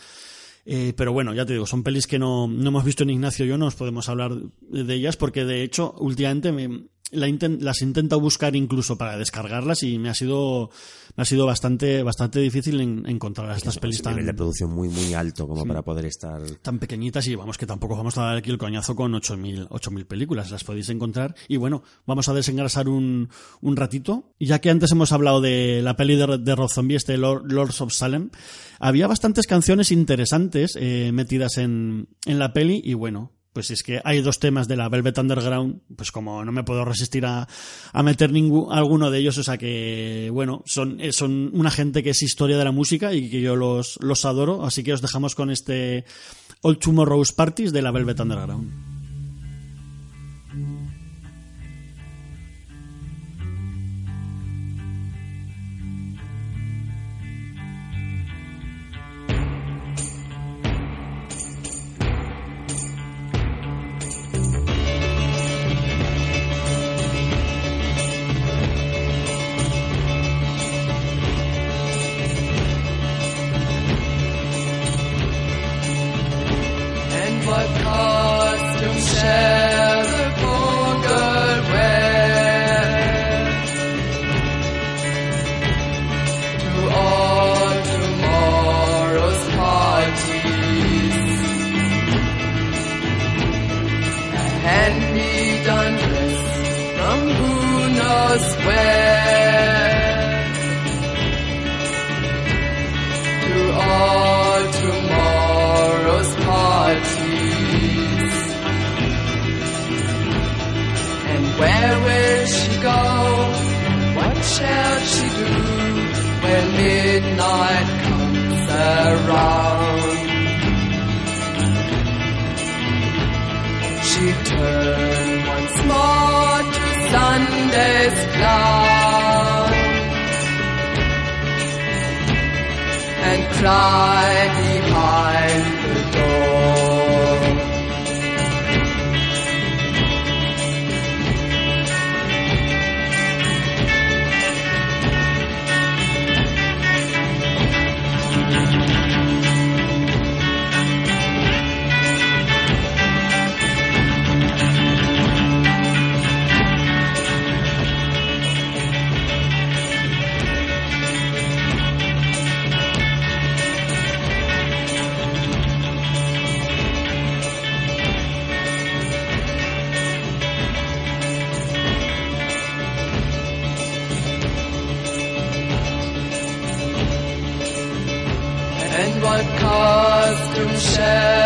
Eh, pero bueno, ya te digo, son pelis que no, no hemos visto en Ignacio y yo, no os podemos hablar de ellas porque de hecho últimamente me, la inten- las he intentado buscar incluso para descargarlas y me ha sido, me ha sido bastante, bastante difícil en- encontrar estas pelis un tan, nivel de producción muy, muy alto como para poder estar... tan pequeñitas y vamos que tampoco vamos a dar aquí el coñazo con 8.000 8.000 películas, las podéis encontrar. Y bueno, vamos a desengrasar un, un ratito, ya que antes hemos hablado de la peli de, de Rob Zombie, este Lord- Lords of Salem, había bastantes canciones interesantes eh, metidas en, en la peli y bueno, pues es que hay dos temas de la Velvet Underground, pues como no me puedo resistir a, a meter ningún, alguno de ellos, o sea que, bueno, son, eh, son una gente que es historia de la música y que yo los, los adoro, así que os dejamos con este All Tomorrow's Parties de la Velvet Underground. to share.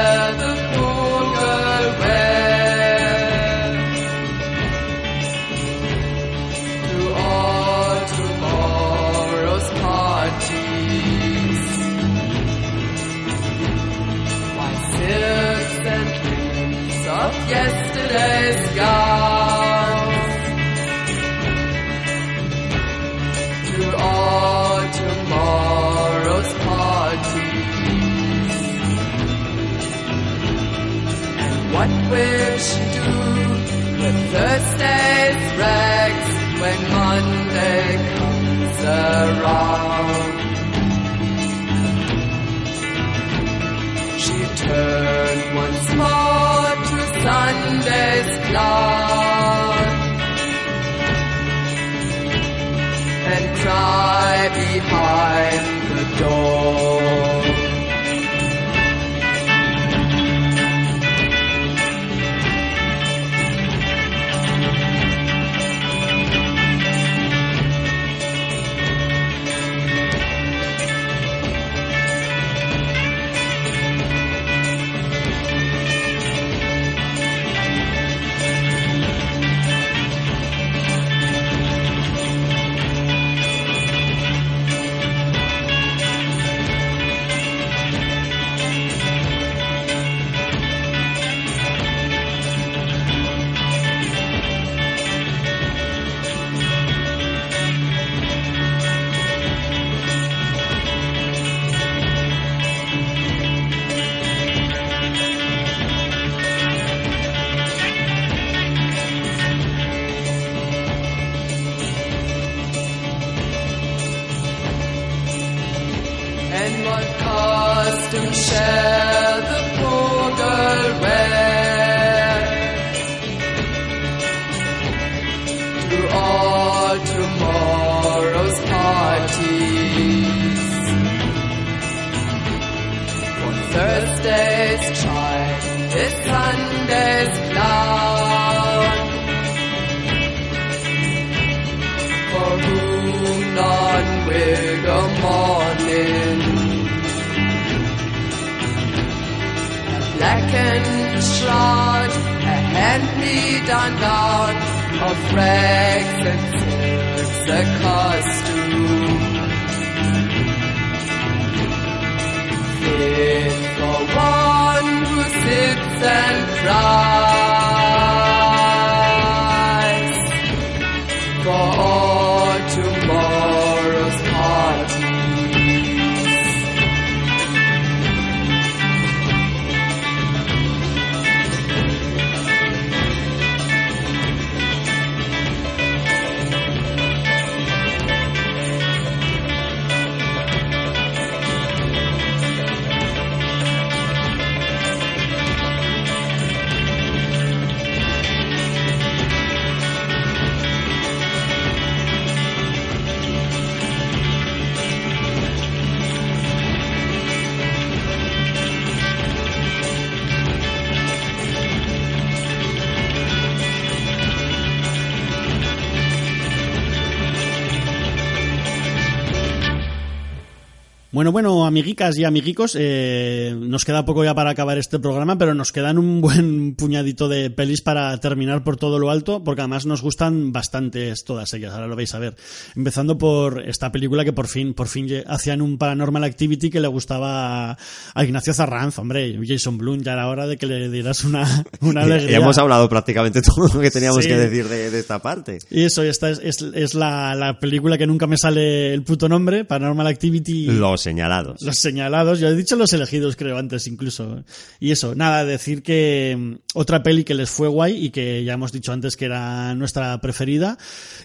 Bueno, bueno, amiguicas y amiguicos, eh, nos queda poco ya para acabar este programa, pero nos quedan un buen puñadito de pelis para terminar por todo lo alto, porque además nos gustan bastantes todas ellas, ahora lo vais a ver. Empezando por esta película que por fin, por fin hacían un Paranormal Activity que le gustaba a, Ignacio Zarranz, hombre, Jason Blum, ya era hora de que le dieras una, una alegría. Hemos hablado prácticamente todo lo que teníamos Sí. que decir de, de esta parte. Y eso, esta es, es, es la, la película que nunca me sale el puto nombre, Paranormal Activity. Los señalados. Los señalados, yo he dicho los elegidos, creo, antes incluso. Y eso, nada, decir que mm, otra peli que les fue guay y que ya hemos dicho antes que era nuestra preferida.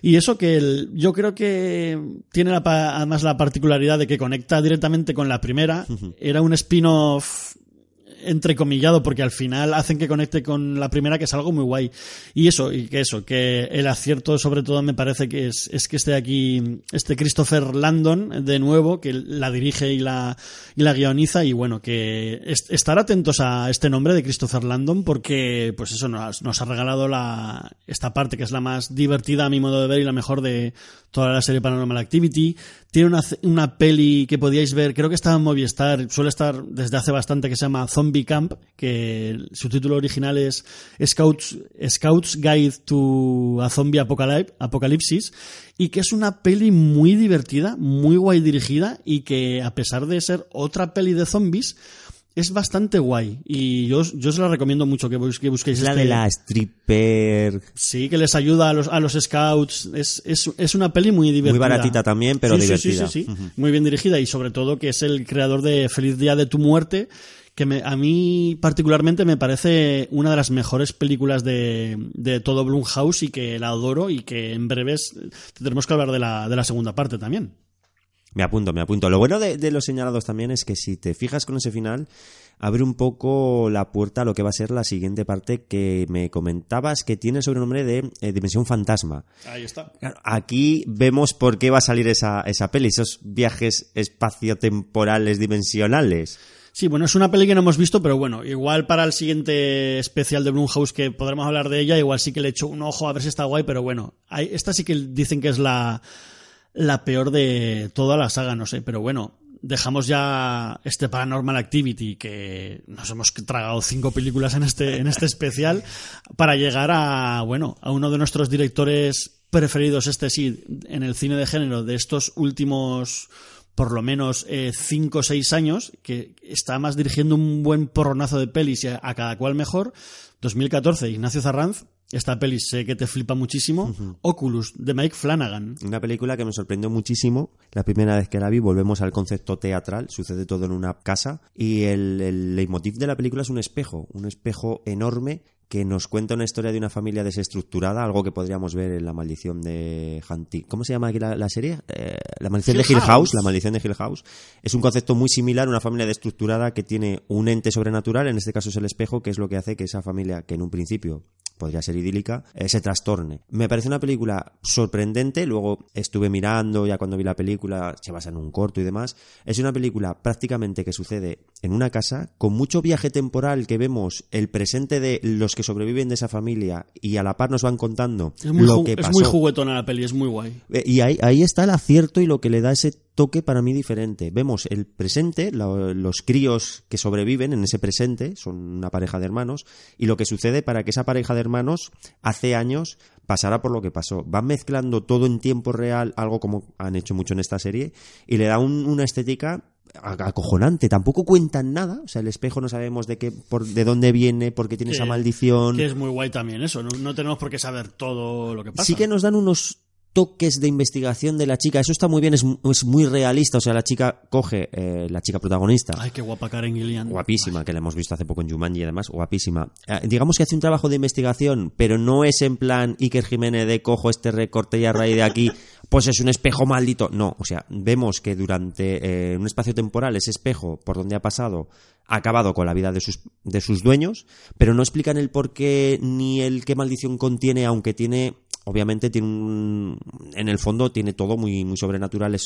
Y eso que el- yo creo que tiene la además la particularidad de que conecta directamente con la primera. Era un spin-off entrecomillado porque al final hacen que conecte con la primera que es algo muy guay. Y eso y que eso que el acierto sobre todo me parece que es, es que esté aquí este Christopher Landon de nuevo que la dirige y la y la guioniza y bueno que est- estar atentos a este nombre de Christopher Landon porque pues eso nos, nos ha regalado la esta parte que es la más divertida a mi modo de ver y la mejor de toda la serie Paranormal Activity. Tiene una, una peli que podíais ver, creo que está en Movistar, suele estar desde hace bastante, que se llama Zombie Camp, que su título original es Scouts, Scouts Guide to a Zombie Apocalypse, Apocalipsis, y que es una peli muy divertida, muy guay dirigida, y que a pesar de ser otra peli de zombies, es bastante guay. Y yo, os- yo os la recomiendo mucho que, bus- que busquéis la este- de la stripper. Sí, que les ayuda a los, a los scouts. Es, es, es una peli muy divertida. Muy baratita también, pero Sí, sí, divertida. Sí, sí, sí. Ujú. Muy bien dirigida y sobre todo que es el creador de Feliz Día de tu Muerte, que me- a mí particularmente me parece una de las mejores películas de, de todo Blumhouse y que la adoro y que en breves tendremos que hablar de la, de la segunda parte también. Me apunto, me apunto. Lo bueno de, de los señalados también es que si te fijas con ese final, abre un poco la puerta a lo que va a ser la siguiente parte que me comentabas que tiene el sobrenombre de eh, Dimensión Fantasma. Ahí está. Claro, Aquí vemos por qué va a salir esa, esa peli, esos viajes espaciotemporales dimensionales. Sí, bueno, es una peli que no hemos visto, pero bueno, igual para el siguiente especial de Blumhouse que podremos hablar de ella, igual sí que le echo un ojo a ver si está guay, pero bueno, hay- esta sí que dicen que es la, la peor de toda la saga, no sé, pero bueno, dejamos ya este Paranormal Activity, que nos hemos tragado cinco películas en este, en este especial, para llegar a, bueno, a uno de nuestros directores preferidos, este sí, en el cine de género de estos últimos por lo menos 5 o 6 años, que está más dirigiendo un buen porronazo de pelis y a, a cada cual mejor. 2014, Ignacio Zarranz, esta peli sé que te flipa muchísimo. Oculus, de Mike Flanagan. Una película que me sorprendió muchísimo. La primera vez que la vi, volvemos al concepto teatral. Sucede todo en una casa. Y el, el leitmotiv de la película es un espejo. Un espejo enorme que nos cuenta una historia de una familia desestructurada, algo que podríamos ver en La Maldición de Hunting. ¿Cómo se llama aquí la, la serie? Eh, la Maldición Hill de Hill House. House. La Maldición de Hill House. Es un concepto muy similar, una familia desestructurada que tiene un ente sobrenatural, en este caso es el espejo, que es lo que hace que esa familia, que en un principio podría ser idílica, eh, se trastorne. Me parece una película sorprendente, luego estuve mirando ya cuando vi la película, se basa en un corto y demás, es una película prácticamente que sucede en una casa, con mucho viaje temporal que vemos el presente de los que sobreviven de esa familia y a la par nos van contando Es muy, lo que es pasó. muy juguetona la peli, es muy guay. Eh, Y ahí, ahí está el acierto y lo que le da ese toque para mí diferente. Vemos el presente, lo- los críos que sobreviven en ese presente, son una pareja de hermanos, y lo que sucede para que esa pareja de hermanos hace años pasara por lo que pasó. Van mezclando todo en tiempo real, algo como han hecho mucho en esta serie, y le da un- una estética acojonante. Tampoco cuentan nada, o sea, el espejo no sabemos de qué, por, de dónde viene, por qué tiene Que- esa maldición. Que es muy guay también eso, no, no tenemos por qué saber todo lo que pasa. Sí que nos dan unos toques de investigación de la chica. Eso está muy bien, es, es muy realista. O sea, la chica coge, eh, la chica protagonista, Ay, qué guapa Karen Gillian. guapísima, que la hemos visto hace poco en Jumanji y además, guapísima. Eh, digamos que hace un trabajo de investigación, pero no es en plan Iker Jiménez de cojo este recorte y a raíz de aquí, pues es un espejo maldito. No, o sea, vemos que durante eh, un espacio temporal ese espejo por donde ha pasado ha acabado con la vida de sus, de sus dueños, pero no explican el por qué ni el qué maldición contiene, aunque tiene, obviamente tiene un, en el fondo tiene todo muy, muy sobrenatural.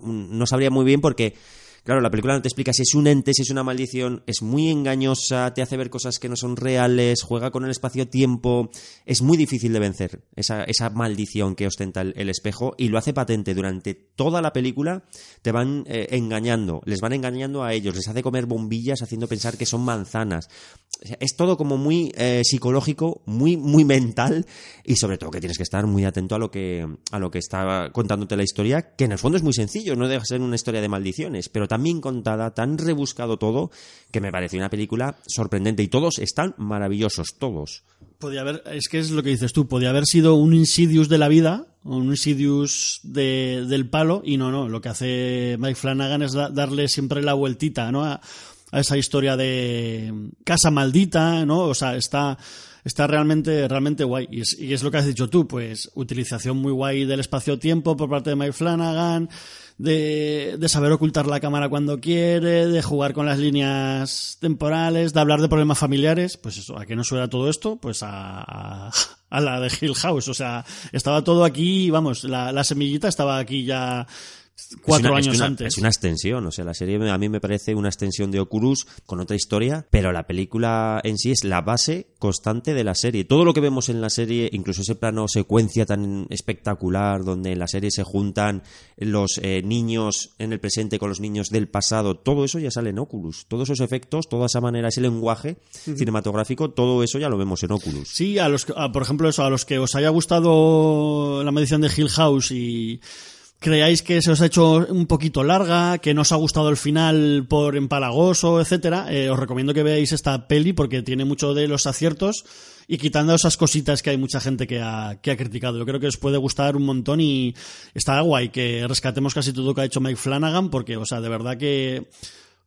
No sabría muy bien porque Claro, la película no te explica si es un ente, si es una maldición, es muy engañosa, te hace ver cosas que no son reales, juega con el espacio-tiempo, es muy difícil de vencer esa, maldición que ostenta el, espejo y lo hace patente durante toda la película, te van eh, engañando, les van engañando a ellos, les hace comer bombillas haciendo pensar que son manzanas. Es todo como muy eh, psicológico, muy, muy mental y sobre todo que tienes que estar muy atento a lo que, a lo que está contándote la historia, que en el fondo es muy sencillo, no deja de ser una historia de maldiciones, pero tan bien contada, tan rebuscado todo, que me parece una película sorprendente y todos están maravillosos, todos. Podía haber, es que es lo que dices tú, podía haber sido un Insidious de la vida, un Insidious de- del palo, y no, no, lo que hace Mike Flanagan es da- darle siempre la vueltita, ¿no? A, a esa historia de casa maldita, ¿no? O sea, está, está realmente, realmente guay. Y es, y es lo que has dicho tú, pues, utilización muy guay del espacio-tiempo por parte de Mike Flanagan, de, de saber ocultar la cámara cuando quiere, de jugar con las líneas temporales, de hablar de problemas familiares, pues eso, ¿a qué no suena todo esto? Pues a, a, a la de Hill House, o sea, estaba todo aquí, vamos, la, la semillita estaba aquí ya cuatro es años una- antes. Es una extensión, o sea, la serie a mí me parece una extensión de Oculus con otra historia, pero la película en sí es la base constante de la serie. Todo lo que vemos en la serie, incluso ese plano secuencia tan espectacular donde en la serie se juntan los eh, niños en el presente con los niños del pasado, todo eso ya sale en Oculus. Todos esos efectos, toda esa manera, ese lenguaje cinematográfico, todo eso ya lo vemos en Oculus. Sí, a los a, por ejemplo, eso, a los que os haya gustado la medición de Hill House y creáis que se os ha hecho un poquito larga, que no os ha gustado el final por empalagoso, etcétera, eh, os recomiendo que veáis esta peli porque tiene mucho de los aciertos y quitando esas cositas que hay mucha gente que ha, que ha criticado. Yo creo que os puede gustar un montón y está guay que rescatemos casi todo lo que ha hecho Mike Flanagan porque, o sea, de verdad que...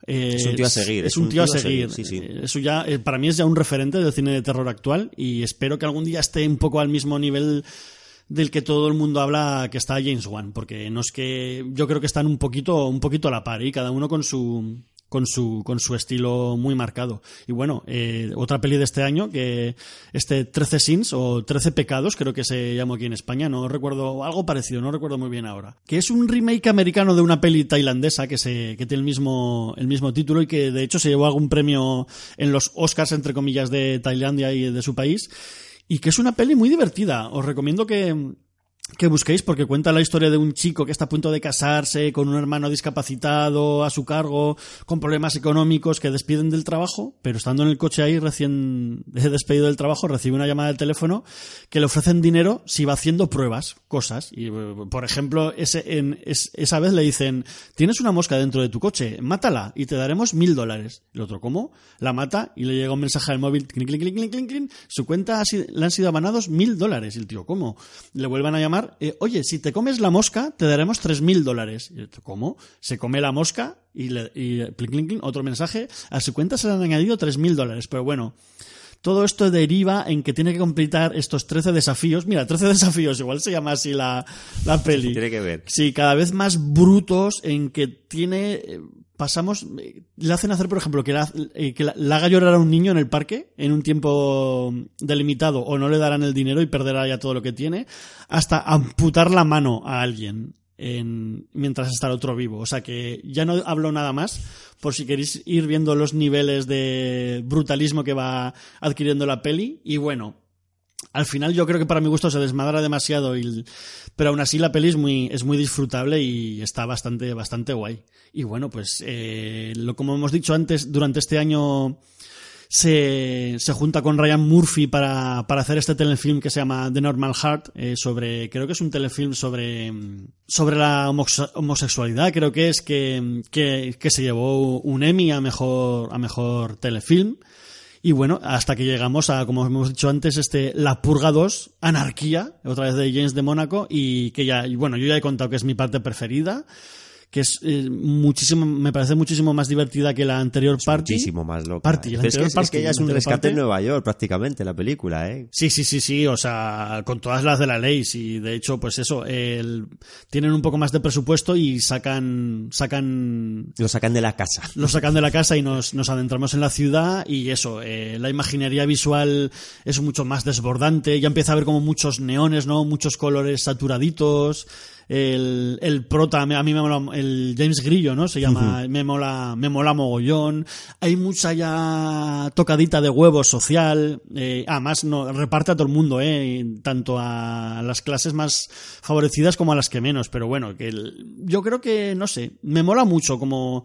eh, Es un tío a seguir, Es, un tío, a seguir. sí, sí. Eh, Eso ya, eh, para mí es ya un referente del cine de terror actual y espero que algún día esté un poco al mismo nivel del que todo el mundo habla que está James Wan, porque no es que yo creo que están un poquito, un poquito a la par y cada uno con su con su con su estilo muy marcado. Y bueno, eh, otra peli de este año que este 13 sins o 13 pecados, creo que se llamó aquí en España, no recuerdo algo parecido, no recuerdo muy bien ahora. Que es un remake americano de una peli tailandesa que se que tiene el mismo el mismo título y que de hecho se llevó algún premio en los Oscars entre comillas de Tailandia y de su país y que es una peli muy divertida. Os recomiendo que, que busquéis porque cuenta la historia de un chico que está a punto de casarse con un hermano discapacitado a su cargo, con problemas económicos que despiden del trabajo, pero estando en el coche ahí recién despedido del trabajo recibe una llamada del teléfono que le ofrecen dinero si va haciendo pruebas, cosas. Y eh, por ejemplo, ese, en, es- esa vez le dicen, tienes una mosca dentro de tu coche, mátala y te daremos mil dólares. El otro, ¿cómo? La mata y le llega un mensaje al móvil, clic, clic, clic, clic, clic, clic, su cuenta ha le han sido abanados mil dólares. Y el tío, ¿cómo? Le vuelvan a llamar, eh, oye, si te comes la mosca, te daremos tres mil dólares. ¿Cómo? Se come la mosca y, le, y eh, otro mensaje, a su cuenta se le han añadido tres mil dólares. Pero bueno, todo esto deriva en que tiene que completar estos 13 desafíos. Mira, 13 desafíos, igual se llama así la, la peli. Tiene que ver. Sí, cada vez más brutos en que tiene... pasamos, eh, le hacen hacer, por ejemplo, que, la, eh, haga llorar a un niño en el parque en un tiempo delimitado o no le darán el dinero y perderá ya todo lo que tiene, hasta amputar la mano a alguien en- mientras está el otro vivo. O sea que ya no hablo nada más por si queréis ir viendo los niveles de brutalismo que va adquiriendo la peli. Y bueno, al final yo creo que para mi gusto se desmadra demasiado, y, pero aún así la peli es muy, es muy disfrutable y está bastante, bastante guay. Y bueno, pues eh, lo como hemos dicho antes, durante este año se, se junta con Ryan Murphy para, para hacer este telefilm que se llama The Normal Heart, eh, sobre, creo que es un telefilm sobre, sobre la homosexualidad, creo que es que, que, que se llevó un Emmy a mejor, a mejor telefilm. Y bueno, hasta que llegamos a, como hemos dicho antes, este La Purga 2, Anarquía, otra vez de James de Mónaco, y que ya, y bueno, yo ya he contado que es mi parte preferida, que es eh, muchísimo, me parece muchísimo más divertida que la anterior Party. Muchísimo más loca. Party, la es, que, anterior es Party, que ya es un rescate Party. en Nueva York, prácticamente, la película, ¿eh? Sí, sí, sí, sí, o sea, con todas las de la ley, sí, de hecho, pues eso, el- tienen un poco más de presupuesto y sacan, sacan, Lo sacan de la casa. lo sacan de la casa y nos, nos adentramos en la ciudad y eso, eh, la imaginería visual es mucho más desbordante, ya empieza a haber como muchos neones, ¿no? Muchos colores saturaditos, el, el prota, a mí me mola, el James Grillo, ¿no? Se llama, me mola, me mola mogollón, hay mucha ya tocadita de huevo social, eh, además no, reparte a todo el mundo, ¿eh? Tanto a las clases más favorecidas como a las que menos, pero bueno, que el- yo creo que, no sé, me mola mucho como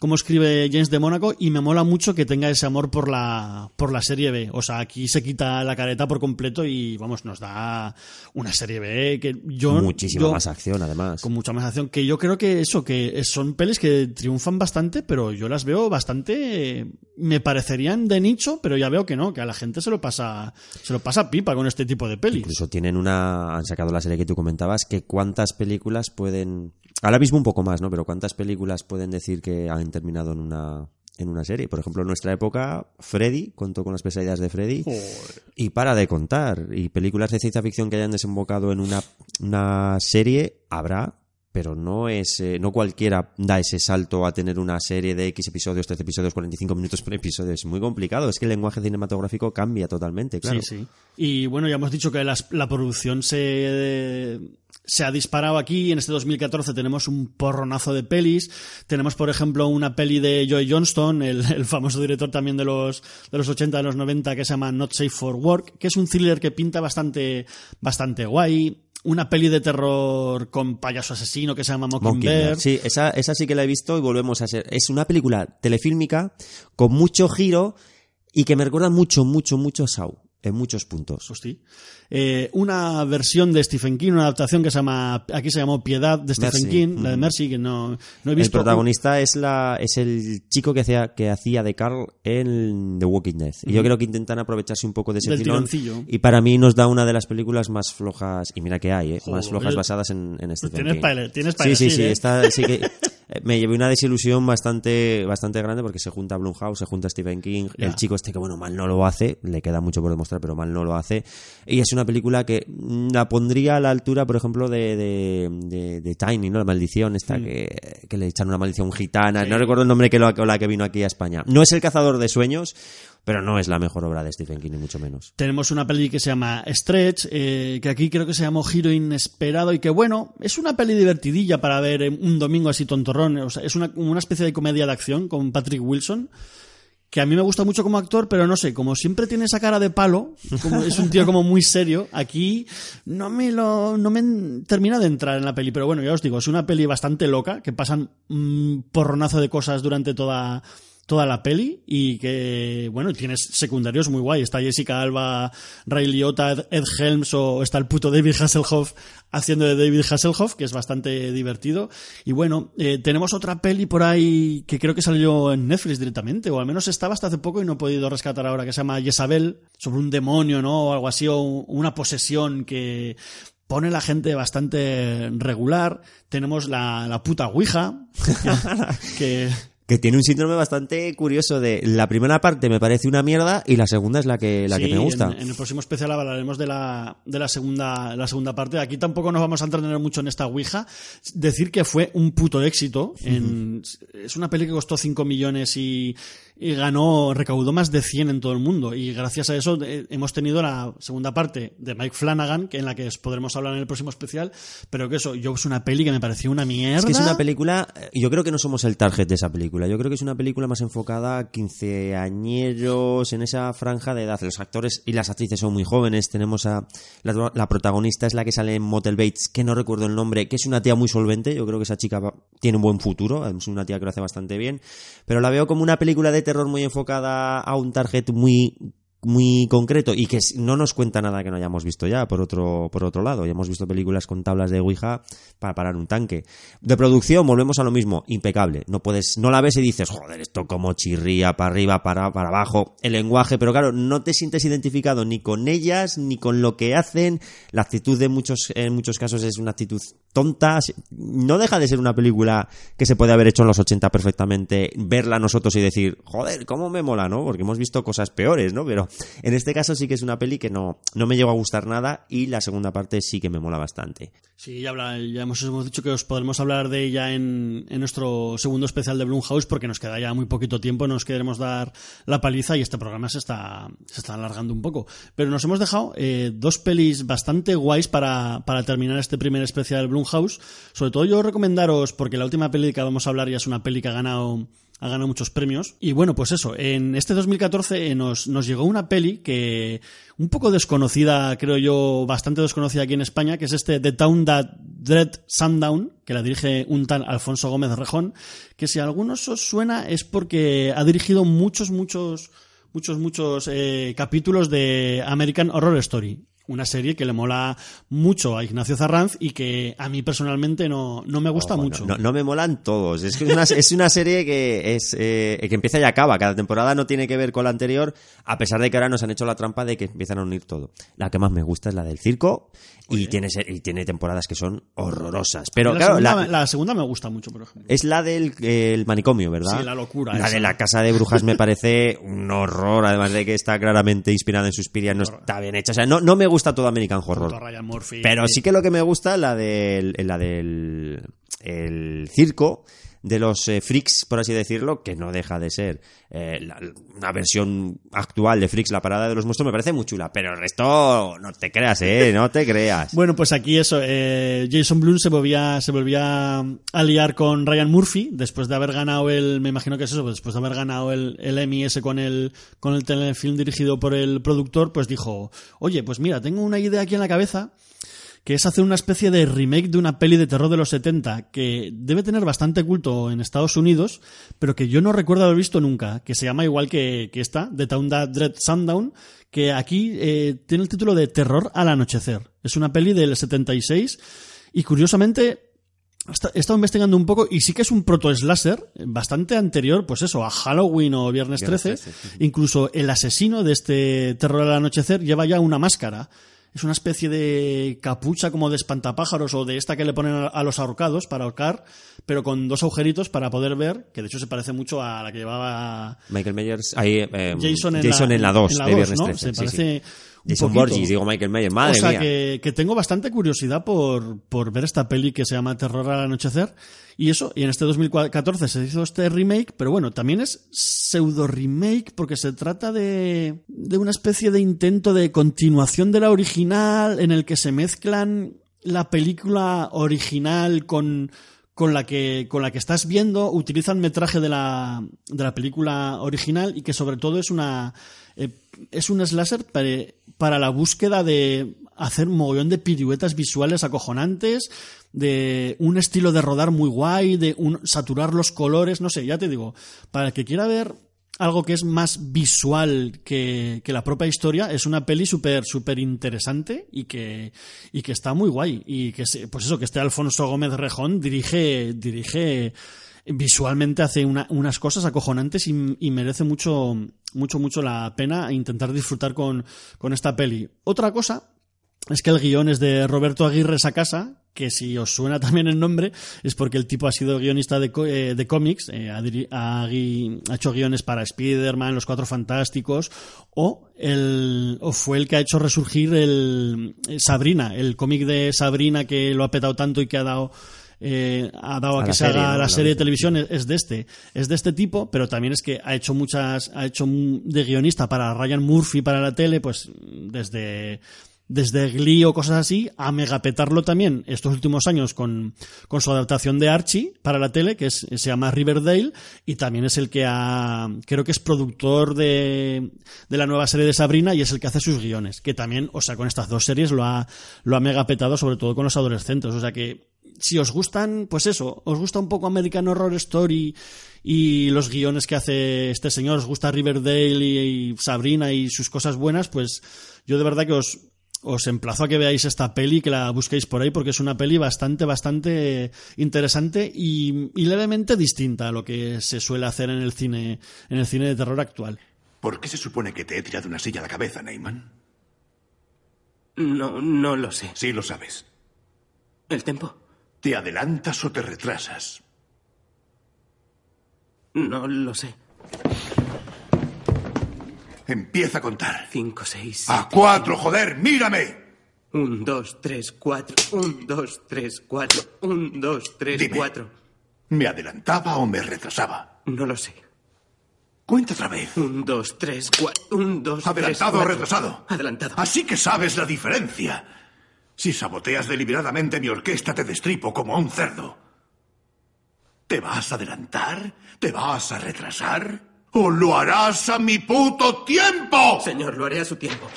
como escribe James de Mónaco y me mola mucho que tenga ese amor por la por la serie B. O sea, aquí se quita la careta por completo y vamos, nos da una serie B que yo Muchísima yo- más acción, además. con mucha más acción que yo creo que eso que son pelis que triunfan bastante, pero yo las veo bastante me parecerían de nicho, pero ya veo que no, que a la gente se lo pasa se lo pasa pipa con este tipo de pelis. Incluso tienen una. Han sacado la serie que tú comentabas, que cuántas películas pueden. Ahora mismo un poco más, ¿no? Pero cuántas películas pueden decir que han terminado en una. En una serie. Por ejemplo, en nuestra época, Freddy contó con las pesadillas de Freddy. Y para de contar. Y películas de ciencia ficción que hayan desembocado en una, una serie, habrá, pero no es eh, no cualquiera da ese salto a tener una serie de X episodios, 13 episodios, 45 minutos por episodio. Es muy complicado. Es que el lenguaje cinematográfico cambia totalmente, claro. Sí, sí. Y bueno, ya hemos dicho que las- la producción se, se ha disparado aquí. En este 2014 tenemos un porronazo de pelis. Tenemos, por ejemplo, una peli de Joy Johnston, el, el famoso director también de los, de los 80, de los 90, que se llama Not Safe for Work, que es un thriller que pinta bastante, bastante guay. Una peli de terror con payaso asesino que se llama Mockingbird. Sí, esa, esa sí que la he visto y volvemos a ser. Es una película telefílmica con mucho giro y que me recuerda mucho, mucho, mucho a Saw en muchos puntos. Hostia. Eh, una versión de Stephen King, una adaptación que se llama, aquí se llamó Piedad de Stephen Mercy. King, la de Mm. Mercy, que no, no he El visto. protagonista es la es el chico que hacía que hacía de Carl en The Walking Dead. Y yo creo que intentan aprovecharse un poco de ese Del filón. tironcillo. Y para mí nos da una de las películas más flojas, y mira que hay, ¿eh? más Joder. flojas basadas en, en Stephen Tienes King. tienes pa' sí, sí, sí, ¿eh? esta sí que me llevé una desilusión bastante bastante grande porque se junta Blumhouse, se junta Stephen King, Ya. el chico este que bueno, mal no lo hace, le queda mucho por demostrar, pero mal no lo hace. Y es una película que mm, la pondría a la altura, por ejemplo, de, de, de- de Tiny, ¿no? La maldición esta que, que le echan una maldición gitana. Mm. Sí. No recuerdo el nombre que lo, la que vino aquí a España. No es El cazador de sueños, pero no es la mejor obra de Stephen King, ni mucho menos. Tenemos una peli que se llama Stretch, eh, que aquí creo que se llamó Giro Inesperado y que bueno, es una peli divertidilla para ver un domingo así tontorrón. O sea, es una, especie de comedia de acción con Patrick Wilson. Que a mí me gusta mucho como actor, pero no sé, como siempre tiene esa cara de palo, como es un tío como muy serio, aquí no me lo, no me termina de entrar en la peli. Pero bueno, ya os digo, es una peli bastante loca, que pasan un porronazo de cosas durante toda, toda la peli y que, bueno, tienes secundarios muy guay. Está Jessica Alba, Ray Liotta, Ed- Helms o está el puto David Hasselhoff haciendo de David Hasselhoff, que es bastante divertido. Y bueno, eh, tenemos otra peli por ahí que creo que salió en Netflix directamente, o al menos estaba hasta hace poco y no he podido rescatar ahora, que se llama Jezabel, sobre un demonio, ¿no? O algo así, o una posesión que pone la gente bastante regular. Tenemos la, la puta Ouija, que tiene un síndrome bastante curioso de la primera parte me parece una mierda y la segunda es la que, la Sí, que me gusta. En, en el próximo especial hablaremos de la, de la segunda la segunda parte. Aquí tampoco nos vamos a entretener mucho en esta Ouija. Decir que fue un puto éxito. En- Es una peli que costó 5 millones y, y ganó, recaudó más de 100 en todo el mundo. Y gracias a eso eh, hemos tenido la segunda parte de Mike Flanagan, que en la que os podremos hablar en el próximo especial. Pero que eso, yo es una peli que me pareció una mierda. Es que es una película, eh, yo creo que no somos el target de esa película. Yo creo que es una película más enfocada a quinceañeros en esa franja de edad. Los actores y las actrices son muy jóvenes. Tenemos a la, protagonista es la que sale en Motel Bates, que no recuerdo el nombre, que es una tía muy solvente. Yo creo que esa chica tiene un buen futuro. Es una tía que lo hace bastante bien. Pero la veo como una película de terror muy enfocada a un target muy muy concreto y que no nos cuenta nada que no hayamos visto ya por otro por otro lado. Ya hemos visto películas con tablas de ouija para parar un tanque. De producción volvemos a lo mismo impecable. No puedes no la ves y dices joder esto como chirría para arriba para para abajo el lenguaje pero claro no te sientes identificado ni con ellas ni con lo que hacen. La actitud de muchos en muchos casos es una actitud tonta. No deja de ser una película que se puede haber hecho en los 80 perfectamente verla nosotros y decir joder cómo me mola no porque hemos visto cosas peores no pero en este caso sí que es una peli que no, no me llegó a gustar nada y la segunda parte sí que me mola bastante. Sí, ya, hemos, hemos dicho que os podremos hablar de ella en, en nuestro segundo especial de Blumhouse porque nos queda ya muy poquito tiempo, nos queremos dar la paliza y este programa se está, se está alargando un poco. Pero nos hemos dejado eh, dos pelis bastante guays para, para terminar este primer especial de Blumhouse. Sobre todo yo recomendaros, porque la última peli que vamos a hablar ya es una peli que ha ganado ha ganado muchos premios. Y bueno, pues eso, en este 2014 eh, nos, nos llegó una peli que un poco desconocida, creo yo, bastante desconocida aquí en España, que es este The Town That Dread Sundown, que la dirige un tal Alfonso Gómez Rejón, que si a algunos os suena es porque ha dirigido muchos, muchos, muchos, muchos eh, capítulos de American Horror Story. Una serie que le mola mucho a Ignacio Zarranz y que a mí personalmente no, no me gusta Ojo, mucho. No, no me molan todos. Es que es una, es una serie que es eh, que empieza y acaba. Cada temporada no tiene que ver con la anterior, a pesar de que ahora nos han hecho la trampa de que empiezan a unir todo. La que más me gusta es la del circo y tiene, y tiene temporadas que son horrorosas. Pero la, claro, segunda, la- la segunda me gusta mucho, por ejemplo. es la del eh, el manicomio, ¿verdad? Sí, la locura La esa. de la casa de brujas me parece un horror, además de que está claramente inspirada en Suspiria, no está bien hecha. O sea, no, no me gusta todo American Horror. Ryan Murphy. Pero sí que lo que me gusta la del la del el circo de los eh, Freaks, por así decirlo, que no deja de ser eh, la- una versión actual de Freaks, la parada de los monstruos, me parece muy chula. Pero el resto, no te creas, eh, no te creas. Bueno, pues aquí eso, eh, Jason Blum se volvía, se volvía a liar con Ryan Murphy después de haber ganado el, me imagino que es eso, pues después de haber ganado el, el Emmy ese con el, con el telefilm dirigido por el productor, pues dijo, oye, pues mira, tengo una idea aquí en la cabeza que es hacer una especie de remake de una peli de terror de los 70 que debe tener bastante culto en Estados Unidos, pero que yo no recuerdo haber visto nunca, que se llama igual que, que esta, The Town That Dread Sundown, que aquí eh, tiene el título de Terror al anochecer. Es una peli del 76 y curiosamente He estado investigando un poco y sí que es un proto-slasher bastante anterior, pues eso, a Halloween o Viernes Viernes 13. 13, Incluso el asesino de este terror al anochecer lleva ya una máscara. Es una especie de capucha como de espantapájaros o de esta que le ponen a- los ahorcados para ahorcar, pero con dos agujeritos para poder ver, que de hecho se parece mucho a la que llevaba Michael Myers, ahí, eh, Jason en Jason la, en la 2 en la de dos, Viernes ¿no? 13. Se sí, parece sí. Jason. Borges, digo Michael Myers, madre o sea mía. Que, que tengo bastante curiosidad por, por ver esta peli que se llama Terror al anochecer. Y eso, y en este 2014 se hizo este remake, pero bueno, también es pseudo remake porque se trata de, de una especie de intento de continuación de la original en el que se mezclan la película original con, con la que con la que estás viendo utilizan metraje de la, de la película original y que sobre todo es una eh, es un slasher para, para la búsqueda de hacer un mogollón de piruetas visuales acojonantes de un estilo de rodar muy guay de un, saturar los colores no sé ya te digo para el que quiera ver algo que es más visual que, que la propia historia, es una peli súper súper interesante y que, y que está muy guay. Y que, pues eso, que este Alfonso Gómez Rejón dirige, dirige visualmente hace una- unas cosas acojonantes y, merece mucho, mucho, mucho la pena intentar disfrutar con, con esta peli. Otra cosa es que el guion es de Roberto Aguirre Sacasa, que si os suena también el nombre, es porque el tipo ha sido guionista de, eh, de cómics, eh, ha hecho guiones para Spider-Man, Los Cuatro Fantásticos, o, el, o fue el que ha hecho resurgir el eh, Sabrina, el cómic de Sabrina que lo ha petado tanto y que ha dado eh, ha dado a, A que se serie, haga la serie de televisión es, es de este es de este tipo pero también es que ha hecho muchas ha hecho de guionista para Ryan Murphy para la tele pues desde desde Glee o cosas así, a megapetarlo también estos últimos años con, con su adaptación de Archie para la tele, que es- se llama Riverdale, y también es el que ha, creo que es productor de, de la nueva serie de Sabrina y es el que hace sus guiones, que también, o sea, con estas dos series lo ha, lo ha megapetado, sobre todo con los adolescentes, o sea que si os gustan, pues eso, os gusta un poco American Horror Story y los guiones que hace este señor, os gusta Riverdale y, y Sabrina y sus cosas buenas, pues yo de verdad que os, os emplazo a que veáis esta peli, que la busquéis por ahí, porque es una peli bastante, bastante interesante y, y levemente distinta a lo que se suele hacer en el cine, en el cine de terror actual. ¿Por qué se supone que te he tirado una silla a la cabeza, Neyman? No, no lo sé. Sí lo sabes. ¿El tempo? ¿Te adelantas o te retrasas? No lo sé. Empieza a contar. Cinco, seis. A cuatro, joder, mírame. Un, dos, tres, cuatro. Un, dos, tres, cuatro. Un, dos, tres, Dime. cuatro. ¿Me adelantaba o me retrasaba? No lo sé. Cuenta otra vez. Un, dos, tres, cuatro. Un, dos, tres, ¿Adelantado o retrasado? Adelantado. Así que sabes la diferencia. Si saboteas deliberadamente mi orquesta, te destripo como a un cerdo. ¿Te vas a adelantar? ¿Te vas a retrasar? ¿O lo harás a mi puto tiempo? Señor, lo haré a su tiempo.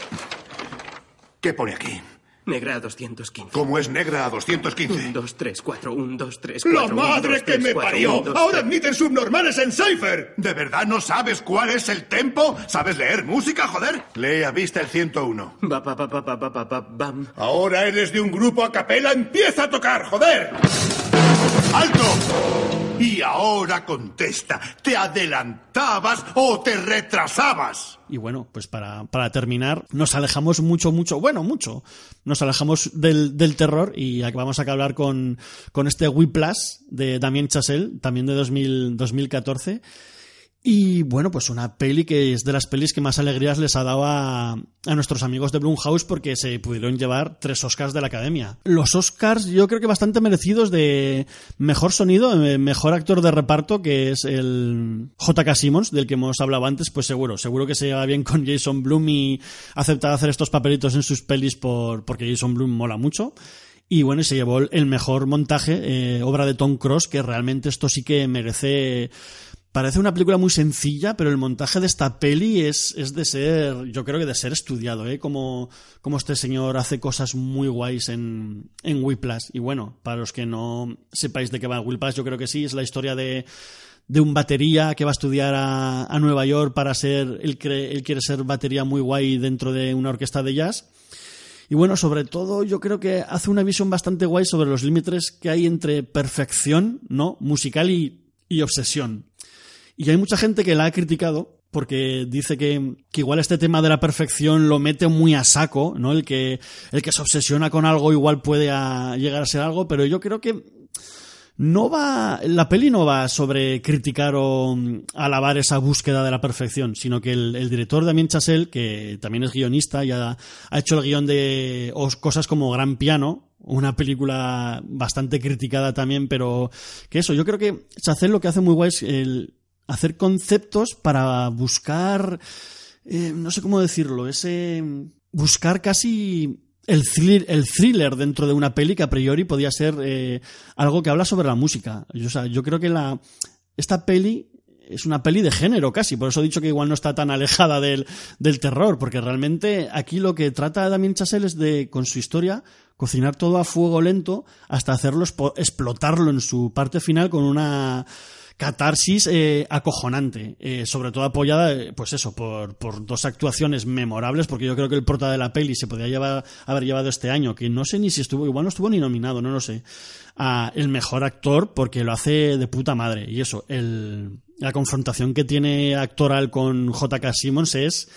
¿Qué pone aquí? Negra a 215. ¿Cómo es negra a 215? 1, 2, 3, 4, 1, 2, 3, 4. ¡La madre dos, que tres, me cuatro, parió! Un, dos, ¡Ahora admiten subnormales en Cypher! ¿De verdad no sabes cuál es el tempo? ¿Sabes leer música, joder? Lee a vista el 101. Ba, ba, ba, ba, ba, ba, bam. Ahora eres de un grupo a capela. ¡Empieza a tocar, joder! ¡Alto! Y ahora contesta, ¿te adelantabas o te retrasabas? Y bueno, pues para, para terminar, nos alejamos mucho, mucho, bueno, mucho, nos alejamos del, del terror y vamos a hablar con, con este Whiplash de Damien Chazelle, también de 2000, 2014. Y bueno, pues una peli que es de las pelis que más alegrías les ha dado a, nuestros amigos de Blumhouse porque se pudieron llevar tres Oscars de la Academia. Los Oscars yo creo que bastante merecidos de mejor sonido, eh, mejor actor de reparto, que es el J.K. Simmons, del que hemos hablado antes, pues seguro, seguro que se lleva bien con Jason Blum y acepta hacer estos papelitos en sus pelis por, porque Jason Blum mola mucho. Y bueno, se llevó el mejor montaje, eh, obra de Tom Cross, que realmente esto sí que merece Parece una película muy sencilla, pero el montaje de esta peli es, es de ser, yo creo que de ser estudiado, ¿eh? Como, como este señor hace cosas muy guays en, en Whiplash. Y bueno, para los que no sepáis de qué va Whiplash, yo creo que sí, es la historia de, de un batería que va a estudiar a, a Nueva York para ser, él, cree- él quiere ser batería muy guay dentro de una orquesta de jazz. Y bueno, sobre todo yo creo que hace una visión bastante guay sobre los límites que hay entre perfección, ¿no? Musical y, y obsesión. Y hay mucha gente que la ha criticado porque dice que, que igual este tema de la perfección lo mete muy a saco, ¿no? El que, el que se obsesiona con algo igual puede llegar a ser algo, pero yo creo que no va, la peli no va sobre criticar o mm, alabar esa búsqueda de la perfección, sino que el, el director Damien Chazelle, que también es guionista y ha, hecho el guion de os- cosas como Gran Piano, una película bastante criticada también, pero que eso, yo creo que Chazelle lo que hace muy guay es el hacer conceptos para buscar, eh, no sé cómo decirlo, ese buscar casi el thriller, el thriller dentro de una peli que a priori podía ser eh, algo que habla sobre la música. O sea, yo creo que la esta peli es una peli de género casi, por eso he dicho que igual no está tan alejada del, del terror, porque realmente aquí lo que trata Damien Chazelle es de, con su historia, cocinar todo a fuego lento hasta hacerlo explotarlo en su parte final con una catarsis eh, acojonante, eh, sobre todo apoyada, eh, pues eso, por, por dos actuaciones memorables, porque yo creo que el prota de la peli se podría llevar, haber llevado este año, que no sé ni si estuvo, igual no estuvo ni nominado, no lo sé, a el mejor actor, porque lo hace de puta madre. Y eso, el, la confrontación que tiene actoral con J.K. Simmons es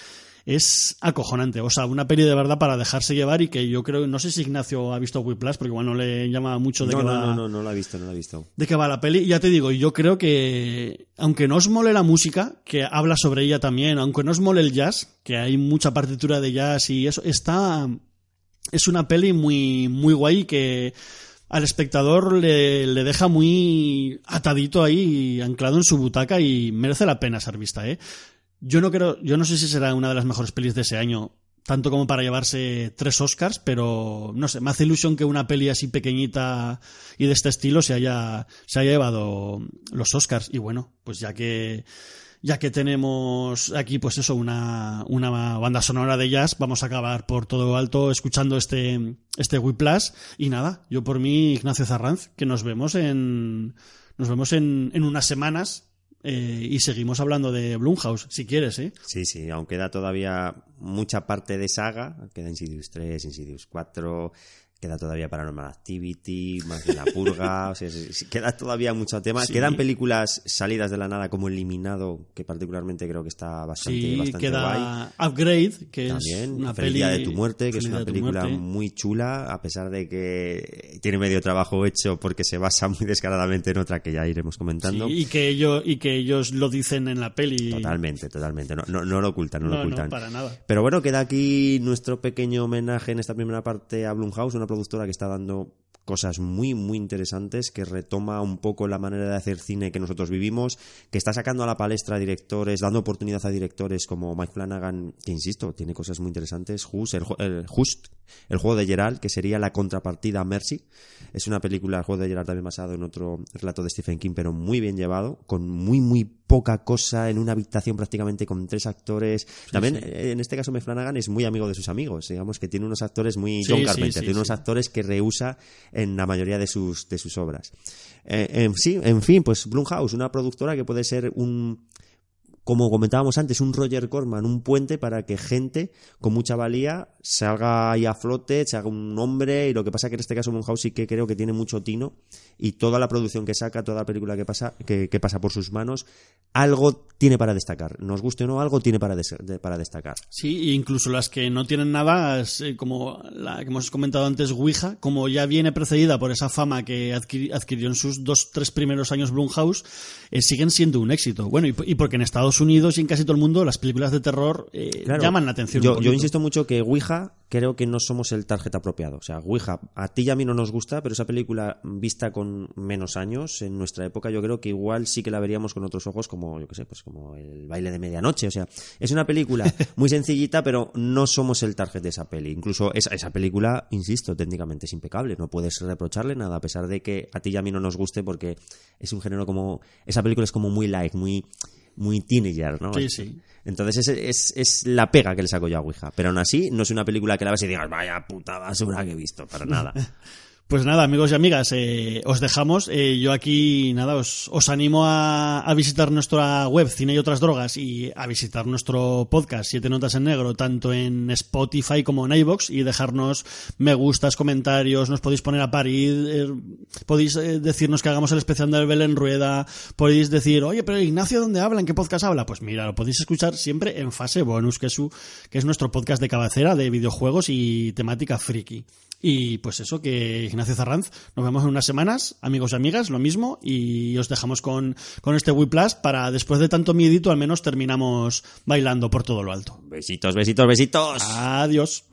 es acojonante. O sea, una peli de verdad para dejarse llevar y que yo creo, no sé si Ignacio ha visto Whiplash, porque igual no le llama mucho de No, qué no, va no, no, no la he visto, no la he visto. de qué va la peli. Y ya te digo, yo creo que, aunque no os mole la música, que habla sobre ella también, aunque no os mole el jazz, que hay mucha partitura de jazz y eso, está. Es una peli muy, muy guay que al espectador le, le deja muy atadito ahí, anclado en su butaca y merece la pena ser vista, ¿eh? Yo no creo, yo no sé si será una de las mejores pelis de ese año, tanto como para llevarse tres Oscars, pero no sé, me hace ilusión que una peli así pequeñita y de este estilo se haya, se haya llevado los Oscars. Y bueno, pues ya que ya que tenemos aquí, pues eso, una, una banda sonora de jazz, vamos a acabar por todo alto escuchando este, este Whiplash. Y nada, yo por mí, Ignacio Zarranz, que nos vemos en, nos vemos en, en unas semanas eh, y seguimos hablando de Blumhouse, si quieres, ¿eh? Sí, sí, aún queda todavía mucha parte de saga. Queda Insidious 3, Insidious 4, queda todavía Paranormal Activity, más de la purga. o sea, queda todavía mucho tema. Sí. Quedan películas salidas de la nada como Eliminado, que particularmente creo que está bastante, Sí, bastante queda guay. Upgrade, que También, es una peli de tu muerte, que es una película muy chula, a pesar de que tiene medio trabajo hecho porque se basa muy descaradamente en otra que ya iremos comentando. Sí, y que ellos y que ellos lo dicen en la peli. Totalmente, totalmente. No, no, no lo ocultan, no, No, lo no, ocultan. para nada. Pero bueno, queda aquí nuestro pequeño homenaje en esta primera parte a Blumhouse, una productora que está dando cosas muy, muy interesantes, que retoma un poco la manera de hacer cine que nosotros vivimos, que está sacando a la palestra a directores, dando oportunidad a directores como Mike Flanagan, que insisto, tiene cosas muy interesantes. El- Just, el juego de Gerald, que sería la contrapartida a Mercy. Es una película, el juego de Gerald también basado en otro relato de Stephen King, pero muy bien llevado, con muy, muy poca cosa, en una habitación prácticamente con tres actores. También, sí. eh, en este caso, Flanagan es muy amigo de sus amigos, digamos que tiene unos actores muy Sí, John Carpenter, tiene unos actores que rehúsa en la mayoría de sus, de sus obras. Eh, en, sí, en fin, pues Blumhouse, una productora que puede ser un, como comentábamos antes, un Roger Corman, un puente para que gente con mucha valía salga ahí a flote, se haga un nombre, y lo que pasa que en este caso Blumhouse sí que creo que tiene mucho tino, y toda la producción que saca, toda la película que pasa, que, pasa por sus manos, algo tiene para destacar. Nos guste o no, algo tiene para, para destacar. Sí, e incluso las que no tienen nada, eh, como la que hemos comentado antes, Ouija, como ya viene precedida por esa fama que adquiri- adquirió en sus dos, tres primeros años Blumhouse, eh, siguen siendo un éxito. Bueno, y, y porque en Estados Unidos y en casi todo el mundo las películas de terror eh, Claro. llaman la atención. Yo, yo insisto mucho que Ouija creo que no somos el target apropiado. O sea, Ouija a ti y a mí no nos gusta, pero esa película vista con menos años en nuestra época, yo creo que igual sí que la veríamos con otros ojos, como yo qué sé, pues como el baile de medianoche. O sea, es una película muy sencillita, pero no somos el target de esa peli. Incluso esa, esa película, insisto, técnicamente es impecable. No puedes reprocharle nada, a pesar de que a ti y a mí no nos guste, porque es un género como esa película es como muy light, muy muy teenager, ¿no? Sí, sí. Entonces es, es, es la pega que le saco yo a Ouija. Pero aún así, no es una película que la ves y digas, vaya puta basura que he visto, para nada. Pues nada, amigos y amigas, eh, os dejamos. Eh, yo aquí, nada, os, animo a, visitar nuestra web Cine y otras drogas y a visitar nuestro podcast Siete Notas en Negro, tanto en Spotify como en iVoox y dejarnos me gustas, comentarios, nos podéis poner a parir, eh, podéis decirnos que hagamos el especial del Belén Rueda, podéis decir, oye, pero Ignacio, ¿dónde habla? ¿En qué podcast habla? Pues mira, lo podéis escuchar siempre en fase bonus, que es, su, que es nuestro podcast de cabecera de videojuegos y temática friki. Y pues eso, que Ignacio Zarranz, nos vemos en unas semanas, amigos y amigas, lo mismo, y os dejamos con, con este Whiplash para después de tanto miedito al menos terminamos bailando por todo lo alto. Besitos, besitos, besitos. Adiós.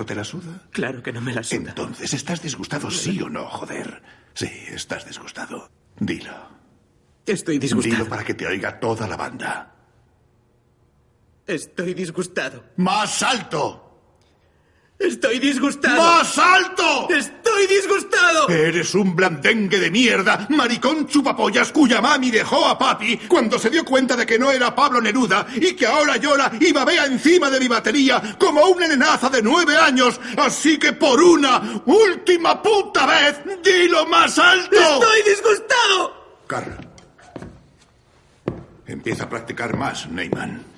Esto te la suda? Claro que no me la suda. Entonces, ¿estás disgustado sí o no, joder? Sí, estás disgustado. Dilo. Estoy disgustado. Dilo para que te oiga toda la banda. Estoy disgustado. ¡Más alto! Estoy disgustado. ¡Más alto! Estoy disgustado. Eres un blandengue de mierda, maricón chupapollas cuya mami dejó a papi cuando se dio cuenta de que no era Pablo Neruda y que ahora llora y babea encima de mi batería como una nenaza de nueve años. Así que por una última puta vez, dilo más alto. Estoy disgustado. Carl. Empieza a practicar más, Neyman.